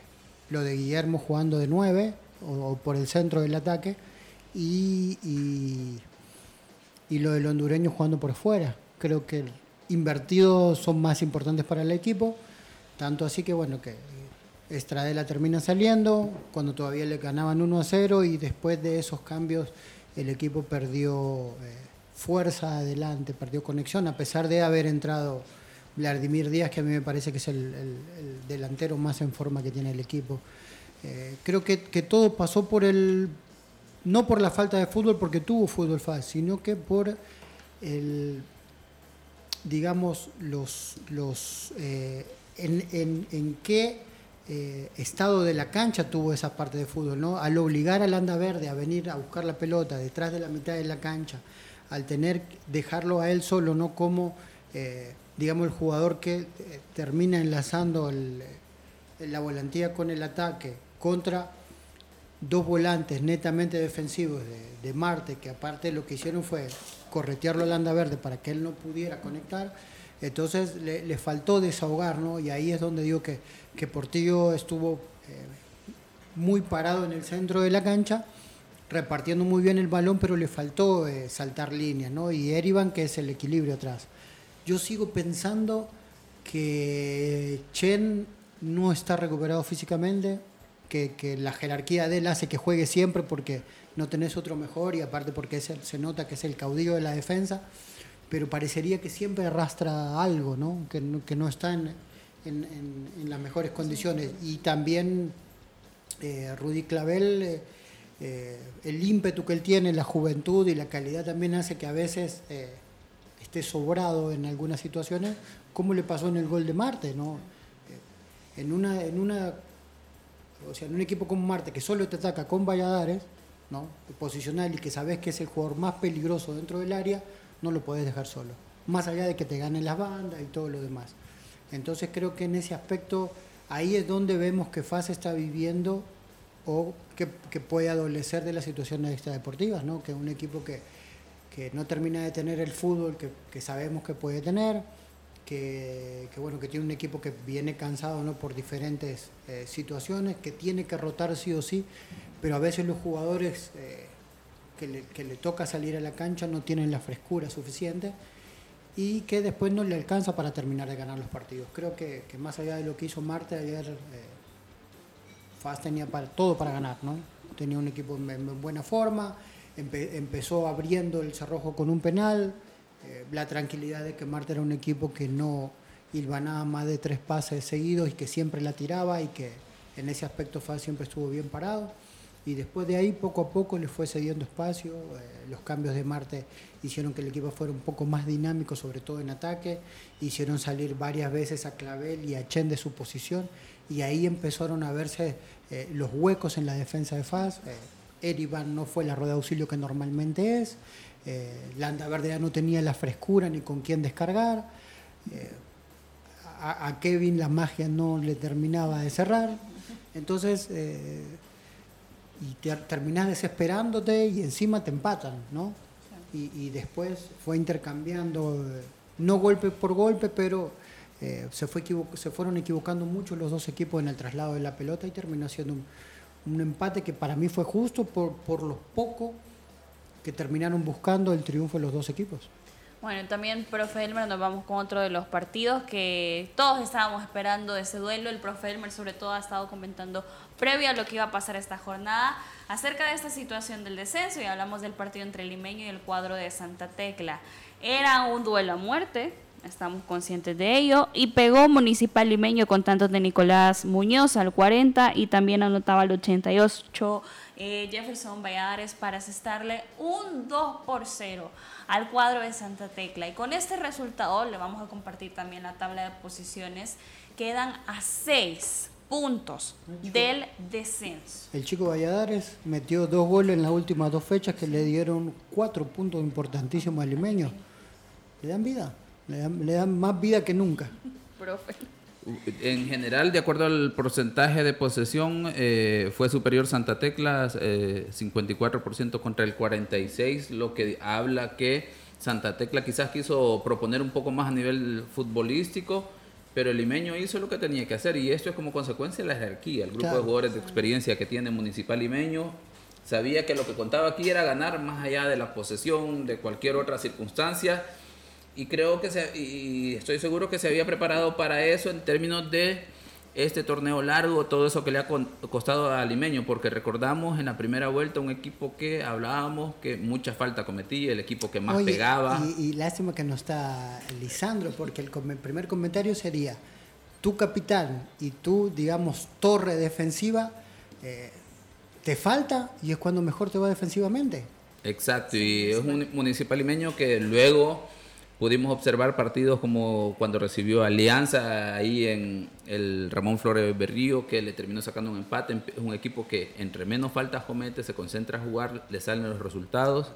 lo de Guillermo jugando de 9 o, o, por el centro del ataque y, y, y, lo del hondureño jugando por fuera. Creo que invertidos son más importantes para el equipo, tanto así que bueno, que Estradela termina saliendo cuando todavía le ganaban 1 a 0 y después de esos cambios el equipo perdió eh, fuerza adelante, perdió conexión, a pesar de haber entrado Vladimir Díaz, que a mí me parece que es el, delantero más en forma que tiene el equipo. Eh, creo que, todo pasó por el, no por la falta de fútbol, porque tuvo fútbol fácil, sino que por el, digamos, los, los eh, en, en, qué eh, estado de la cancha tuvo esa parte de fútbol, ¿no? Al obligar al Anda Verde a venir a buscar la pelota detrás de la mitad de la cancha, al tener, dejarlo a él solo, no como digamos, el jugador que eh, termina enlazando la volantía con el ataque contra dos volantes netamente defensivos de, Marte, que aparte lo que hicieron fue corretearlo al anda verde para que él no pudiera conectar, entonces le, faltó desahogar, ¿no? Y ahí es donde digo que, que Portillo estuvo eh, muy parado en el centro de la cancha, repartiendo muy bien el balón, pero le faltó eh, saltar líneas, ¿no? Y Erivan, que es el equilibrio atrás yo sigo pensando que Chen no está recuperado físicamente, que, la jerarquía de él hace que juegue siempre porque no tenés otro mejor y aparte porque se nota que es el caudillo de la defensa, pero parecería que siempre arrastra algo, ¿no? Que, no, está en, las mejores condiciones. Y también eh, Rudy Clavel, eh, eh, el ímpetu que él tiene, la juventud y la calidad también hace que a veces esté sobrado en algunas situaciones, como le pasó en el gol de Marte, ¿no? Eh, en una, en una, o sea, en un equipo como Marte que solo te ataca con Valladares, ¿no? Posicional y que sabes que es el jugador más peligroso dentro del área, no lo puedes dejar solo. Más allá de que te ganen las bandas y todo lo demás. Entonces creo que en ese aspecto ahí es donde vemos que FAS está viviendo o que, puede adolecer de las situaciones extradeportivas, ¿no? Que un equipo que, que no termina de tener el fútbol que, sabemos que puede tener, que, bueno, que tiene un equipo que viene cansado ¿no? por diferentes eh, situaciones, que tiene que rotar sí o sí, pero a veces los jugadores eh, que, le, toca salir a la cancha no tienen la frescura suficiente y que después no le alcanza para terminar de ganar los partidos. Creo que, más allá de lo que hizo Marte ayer, eh, Faz tenía para, todo para ganar, ¿no? Tenía un equipo en buena forma, empezó abriendo el cerrojo con un penal, eh, la tranquilidad de que Marte era un equipo que no hilvanaba más de tres pases seguidos y que siempre la tiraba y que en ese aspecto Faz siempre estuvo bien parado. Y después de ahí, poco a poco, le fue cediendo espacio. Eh, los cambios de Marte hicieron que el equipo fuera un poco más dinámico, sobre todo en ataque. Hicieron salir varias veces a Clavel y a Chen de su posición. Y ahí empezaron a verse eh, los huecos en la defensa de Faz. Erivan no fue la rueda de auxilio que normalmente es, eh, Landa Verde ya no tenía la frescura ni con quién descargar, eh, a, Kevin la magia no le terminaba de cerrar, entonces eh, y te, terminás desesperándote y encima te empatan, ¿no? Y, después fue intercambiando, no golpe por golpe, pero se, fue se fueron equivocando mucho los dos equipos en el traslado de la pelota y terminó siendo un un empate que para mí fue justo por, por los pocos que terminaron buscando el triunfo de los dos equipos. Bueno, también, profe Elmer, nos vamos con otro de los partidos que todos estábamos esperando de ese duelo. El profe Elmer, sobre todo, ha estado comentando previo a lo que iba a pasar esta jornada acerca de esta situación del descenso y hablamos del partido entre Limeño y el cuadro de Santa Tecla. Era un duelo a muerte, estamos conscientes de ello, y pegó Municipal Limeño con tantos de Nicolás Muñoz al 40 y también anotaba al 88 eh, Jefferson Valladares para asestarle un 2 por 0 al cuadro de Santa Tecla. Y con este resultado le vamos a compartir también la tabla de posiciones, quedan a 6 puntos del descenso. El chico Valladares metió dos goles en las últimas dos fechas que le dieron cuatro puntos importantísimos al limeño. ¿Le dan vida? Le dan, más vida que nunca. Profe. En general, de acuerdo al porcentaje de posesión, eh, fue superior Santa Tecla, 54% eh, contra el 46%, lo que habla que Santa Tecla quizás quiso proponer un poco más a nivel futbolístico, pero el limeño hizo lo que tenía que hacer y esto es como consecuencia de la jerarquía. El grupo de jugadores de experiencia que tiene Municipal Limeño sabía que lo que contaba aquí era ganar más allá de la posesión, de cualquier otra circunstancia y creo que se, y estoy seguro que se había preparado para eso en términos de este torneo largo, todo eso que le ha costado a Limeño, porque recordamos en la primera vuelta un equipo que hablábamos que mucha falta cometía, el equipo que más pegaba. Y, lástima que no está Lisandro, porque el, primer comentario sería, tu capitán y tu, digamos, torre defensiva, eh, te falta y es cuando mejor te va defensivamente. Exacto, y es un municipal limeño que luego pudimos observar partidos como cuando recibió Alianza ahí en el Ramón Flores Berrío, que le terminó sacando un empate. Es un equipo que entre menos faltas comete, se concentra a jugar, le salen los resultados.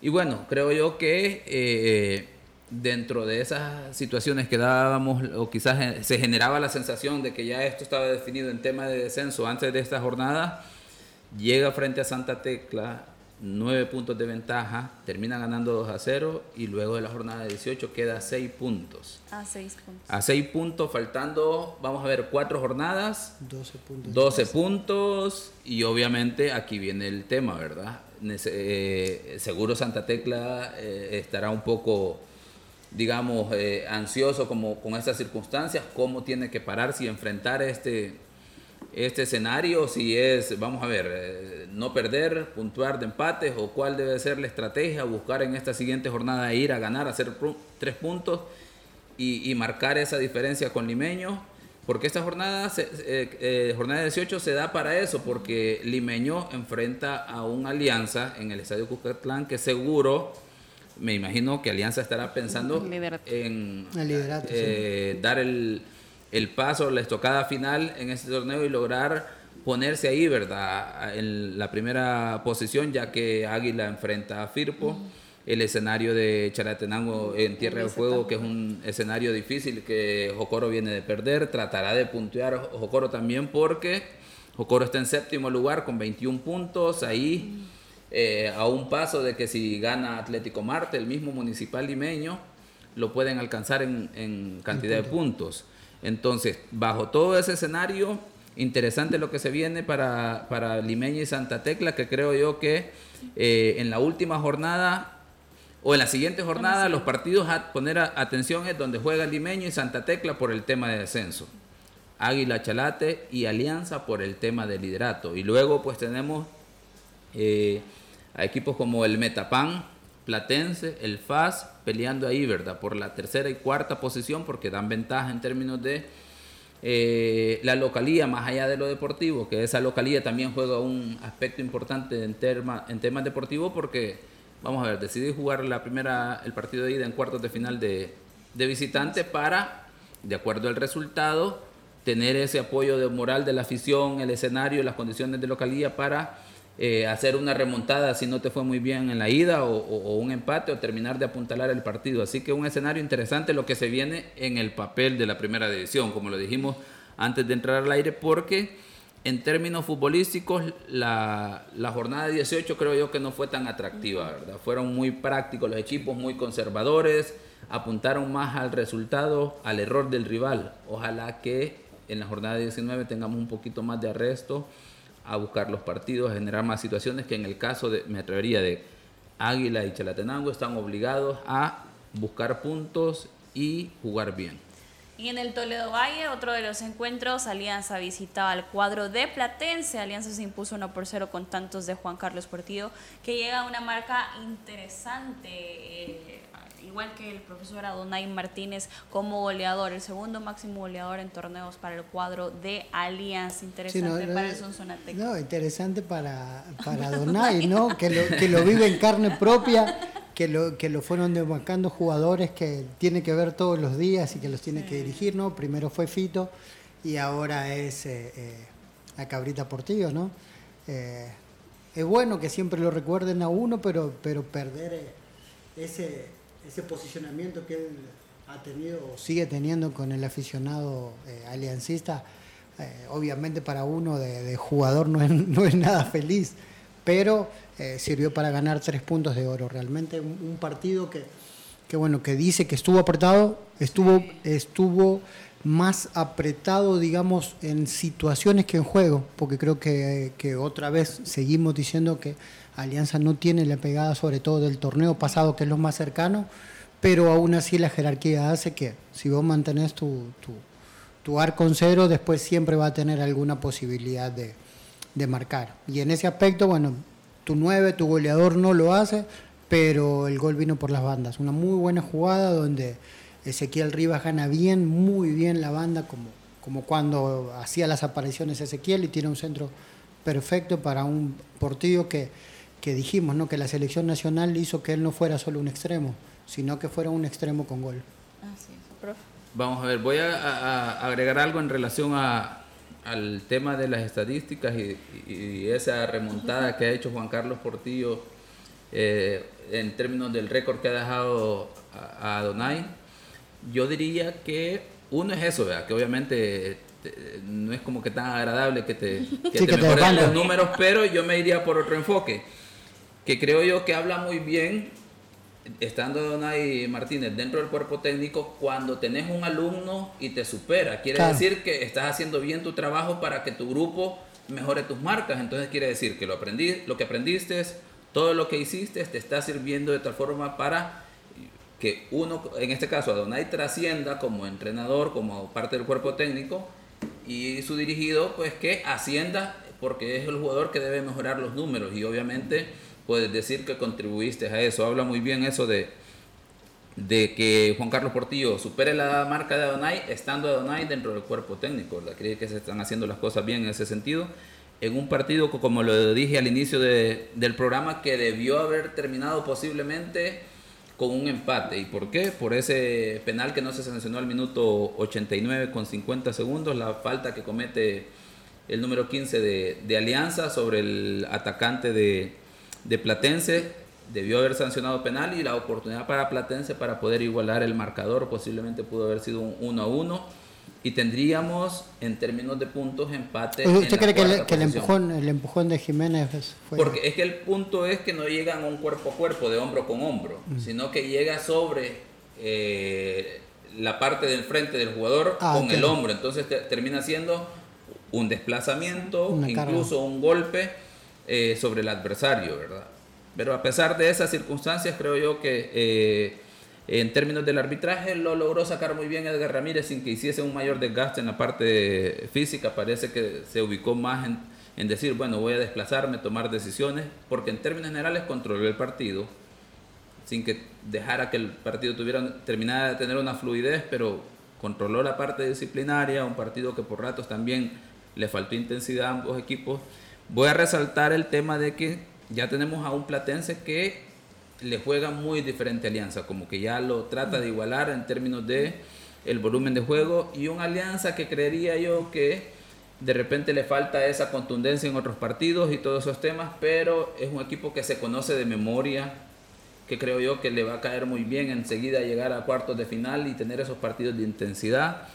Y bueno, creo yo que eh, dentro de esas situaciones que dábamos, o quizás se generaba la sensación de que ya esto estaba definido en tema de descenso antes de esta jornada, llega frente a Santa Tecla 9 puntos de ventaja, termina ganando 2 a 0 y luego de la jornada de 18 queda a 6 puntos. A 6 puntos. A 6 puntos, faltando, vamos a ver, 4 jornadas. 12 puntos. 12 puntos y obviamente aquí viene el tema, ¿verdad? Eh, seguro Santa Tecla eh, estará un poco, digamos, eh, ansioso como, con estas circunstancias, cómo tiene que pararse y enfrentar este este escenario, si es, vamos a ver, eh, no perder, puntuar de empates o cuál debe ser la estrategia, buscar en esta siguiente jornada ir a ganar, hacer tres puntos y, marcar esa diferencia con Limeño, porque esta jornada, eh, eh, jornada 18 se da para eso, porque Limeño enfrenta a una alianza en el Estadio Cuscatlán que seguro me imagino que Alianza estará pensando en dar el, el paso, la estocada final en este torneo y lograr ponerse ahí, ¿verdad? En la primera posición, ya que Águila enfrenta a Firpo. El escenario de Charatenango en Tierra del Fuego, que es un escenario difícil que Jocoro viene de perder, tratará de puntear Jocoro también porque Jocoro está en séptimo lugar con 21 puntos, ahí eh, a un paso de que si gana Atlético Marte, el mismo municipal limeño, lo pueden alcanzar en, en cantidad de puntos. Entonces, bajo todo ese escenario, interesante lo que se viene para, para Limeña y Santa Tecla, que creo yo que eh, en la última jornada o en la siguiente jornada los partidos a poner atención es donde juega Limeño y Santa Tecla por el tema de descenso. Águila Chalate y Alianza por el tema de liderato. Y luego pues tenemos eh, a equipos como el Metapan, Platense, el FAS, peleando ahí, ¿verdad? Por la tercera y cuarta posición, porque dan ventaja en términos de eh, la localía, más allá de lo deportivo, que esa localía también juega un aspecto importante en, en temas deportivos, porque, vamos a ver, decidí jugar la primera, el partido de ida en cuartos de final de, de visitante para, de acuerdo al resultado, tener ese apoyo de moral de la afición, el escenario, las condiciones de localía para eh, hacer una remontada si no te fue muy bien en la ida o, un empate o terminar de apuntalar el partido. Así que un escenario interesante lo que se viene en el papel de la primera división, como lo dijimos antes de entrar al aire, porque en términos futbolísticos la, la jornada 18 creo yo que no fue tan atractiva, ¿verdad? Fueron muy prácticos los equipos, muy conservadores, apuntaron más al resultado, al error del rival. Ojalá que en la jornada 19 tengamos un poquito más de arresto a buscar los partidos, a generar más situaciones que en el caso de, me atrevería, de Águila y Chalatenango, están obligados a buscar puntos y jugar bien. Y en el Toledo Valle, otro de los encuentros, Alianza visitaba al cuadro de Platense. Alianza se impuso 1 por 0 con tantos de Juan Carlos Portillo, que llega a una marca interesante. Eh, igual que el profesor Adonai Martínez como goleador, el segundo máximo goleador en torneos para el cuadro de Alianza. Interesante para el Sonsonate. No, interesante para, para Adonai, ¿no? que, lo, que lo vive en carne propia, que lo, que lo fueron demacando jugadores que tiene que ver todos los días y que los tiene que dirigir, ¿no? Primero fue Fito y ahora es eh, eh, a Cabrita Portillo, ¿no? Eh, es bueno que siempre lo recuerden a uno, pero, pero perder ese, ese posicionamiento que él ha tenido o sigue teniendo con el aficionado eh, aliancista, eh, obviamente para uno de, jugador no es, no es, nada feliz, pero eh, sirvió para ganar tres puntos de oro. Realmente un, partido que, que, bueno, que dice que estuvo apretado, estuvo, estuvo más apretado, digamos, en situaciones que en juego, porque creo que, que otra vez seguimos diciendo que Alianza no tiene la pegada sobre todo del torneo pasado, que es lo más cercano, pero aún así la jerarquía hace que si vos mantenés tu, actuar con cero, después siempre va a tener alguna posibilidad de, de marcar. Y en ese aspecto, bueno, tu 9, tu goleador no lo hace, pero el gol vino por las bandas. Una muy buena jugada donde Ezequiel Rivas gana bien, muy bien la banda, como, como cuando hacía las apariciones Ezequiel y tiene un centro perfecto para un portillo que, que dijimos, ¿no? que la selección nacional hizo que él no fuera solo un extremo, sino que fuera un extremo con gol. Vamos a ver, voy a, agregar algo en relación a, al tema de las estadísticas y, esa remontada que ha hecho Juan Carlos Portillo eh, en términos del récord que ha dejado a, a Donay. Yo diría que uno es eso, que obviamente no es como que tan agradable que te, que te mejoren los números, pero yo me iría por otro enfoque, que creo yo que habla muy bien, estando Donay Martínez dentro del cuerpo técnico, cuando tenés un alumno y te supera. Quiere decir que estás haciendo bien tu trabajo para que tu grupo mejore tus marcas. Entonces quiere decir que lo, aprendí, lo que aprendiste, todo lo que hiciste, te está sirviendo de tal forma para que uno, en este caso, Adonai trascienda como entrenador, como parte del cuerpo técnico, y su dirigido, pues que ascienda, porque es el jugador que debe mejorar los números, y obviamente puedes decir que contribuiste a eso. Habla muy bien eso de, de que Juan Carlos Portillo supere la marca de Adonai, estando Adonai dentro del cuerpo técnico. ¿verdad? Creo que se están haciendo las cosas bien en ese sentido. En un partido, como lo dije al inicio del programa, que debió haber terminado posiblemente con un empate. ¿Y por qué? Por ese penal que no se sancionó al minuto 89 con 50 segundos, la falta que comete el número 15 de, Alianza sobre el atacante de, de, Platense. Debió haber sancionado penal y la oportunidad para Platense para poder igualar el marcador posiblemente pudo haber sido un 1 a 1 y tendríamos en términos de puntos empate. ¿Usted cree que, el, empujón, el empujón de Jiménez fue... Porque es que el punto es que no llegan un cuerpo a cuerpo, de hombro con hombro, mm. sino que llega sobre eh, la parte del frente del jugador ah, con el hombro. Entonces termina siendo un desplazamiento, incluso un golpe eh, sobre el adversario, ¿verdad? Pero a pesar de esas circunstancias, creo yo que... Eh, en términos del arbitraje lo logró sacar muy bien Edgar Ramírez sin que hiciese un mayor desgaste en la parte física. Parece que se ubicó más en, decir, bueno, voy a desplazarme, tomar decisiones, porque en términos generales controló el partido sin que dejara que el partido tuviera terminara de tener una fluidez, pero controló la parte disciplinaria, un partido que por ratos también le faltó intensidad a ambos equipos. Voy a resaltar el tema de que ya tenemos a un platense que le juega muy diferente Alianza, como que ya lo trata de igualar en términos de el volumen de juego y una Alianza que creería yo que de repente le falta esa contundencia en otros partidos y todos esos temas, pero es un equipo que se conoce de memoria, que creo yo que le va a caer muy bien enseguida llegar a cuartos de final y tener esos partidos de intensidad.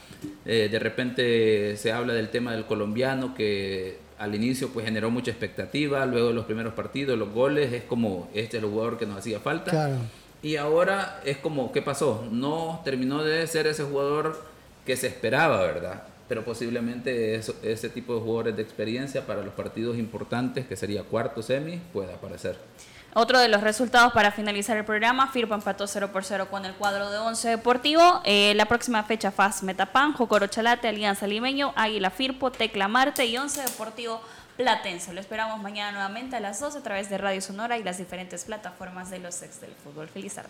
Eh, de repente se habla del tema del colombiano que al inicio pues generó mucha expectativa, luego de los primeros partidos, los goles, es como este es el jugador que nos hacía falta. Y ahora es como, ¿qué pasó? No terminó de ser ese jugador que se esperaba, ¿verdad? Pero posiblemente ese tipo de jugadores de experiencia para los partidos importantes, que sería cuarto semi, pueda aparecer. Otro de los resultados para finalizar el programa, Firpo empató 0 por 0 con el cuadro de 11 Deportivo. Eh, la próxima fecha, FAS Metapan, Jocoro Chalate, Alianza Limeño, Águila Firpo, Tecla Marte y 11 Deportivo Platense. Lo esperamos mañana nuevamente a las 2 a través de Radio Sonora y las diferentes plataformas de los ex del fútbol. Feliz tarde.